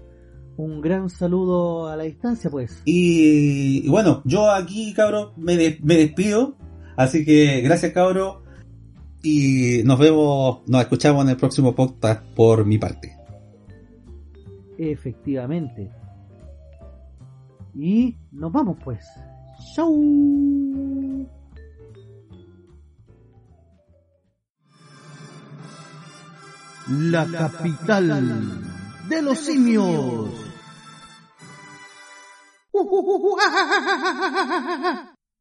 un gran saludo a la distancia, pues. Y, y bueno, yo aquí, cabro, me, de- me despido. Así que gracias, cabro. Y nos vemos, nos escuchamos en el próximo podcast por mi parte. Efectivamente. Y nos vamos, pues. ¡Chau! La capital de los simios.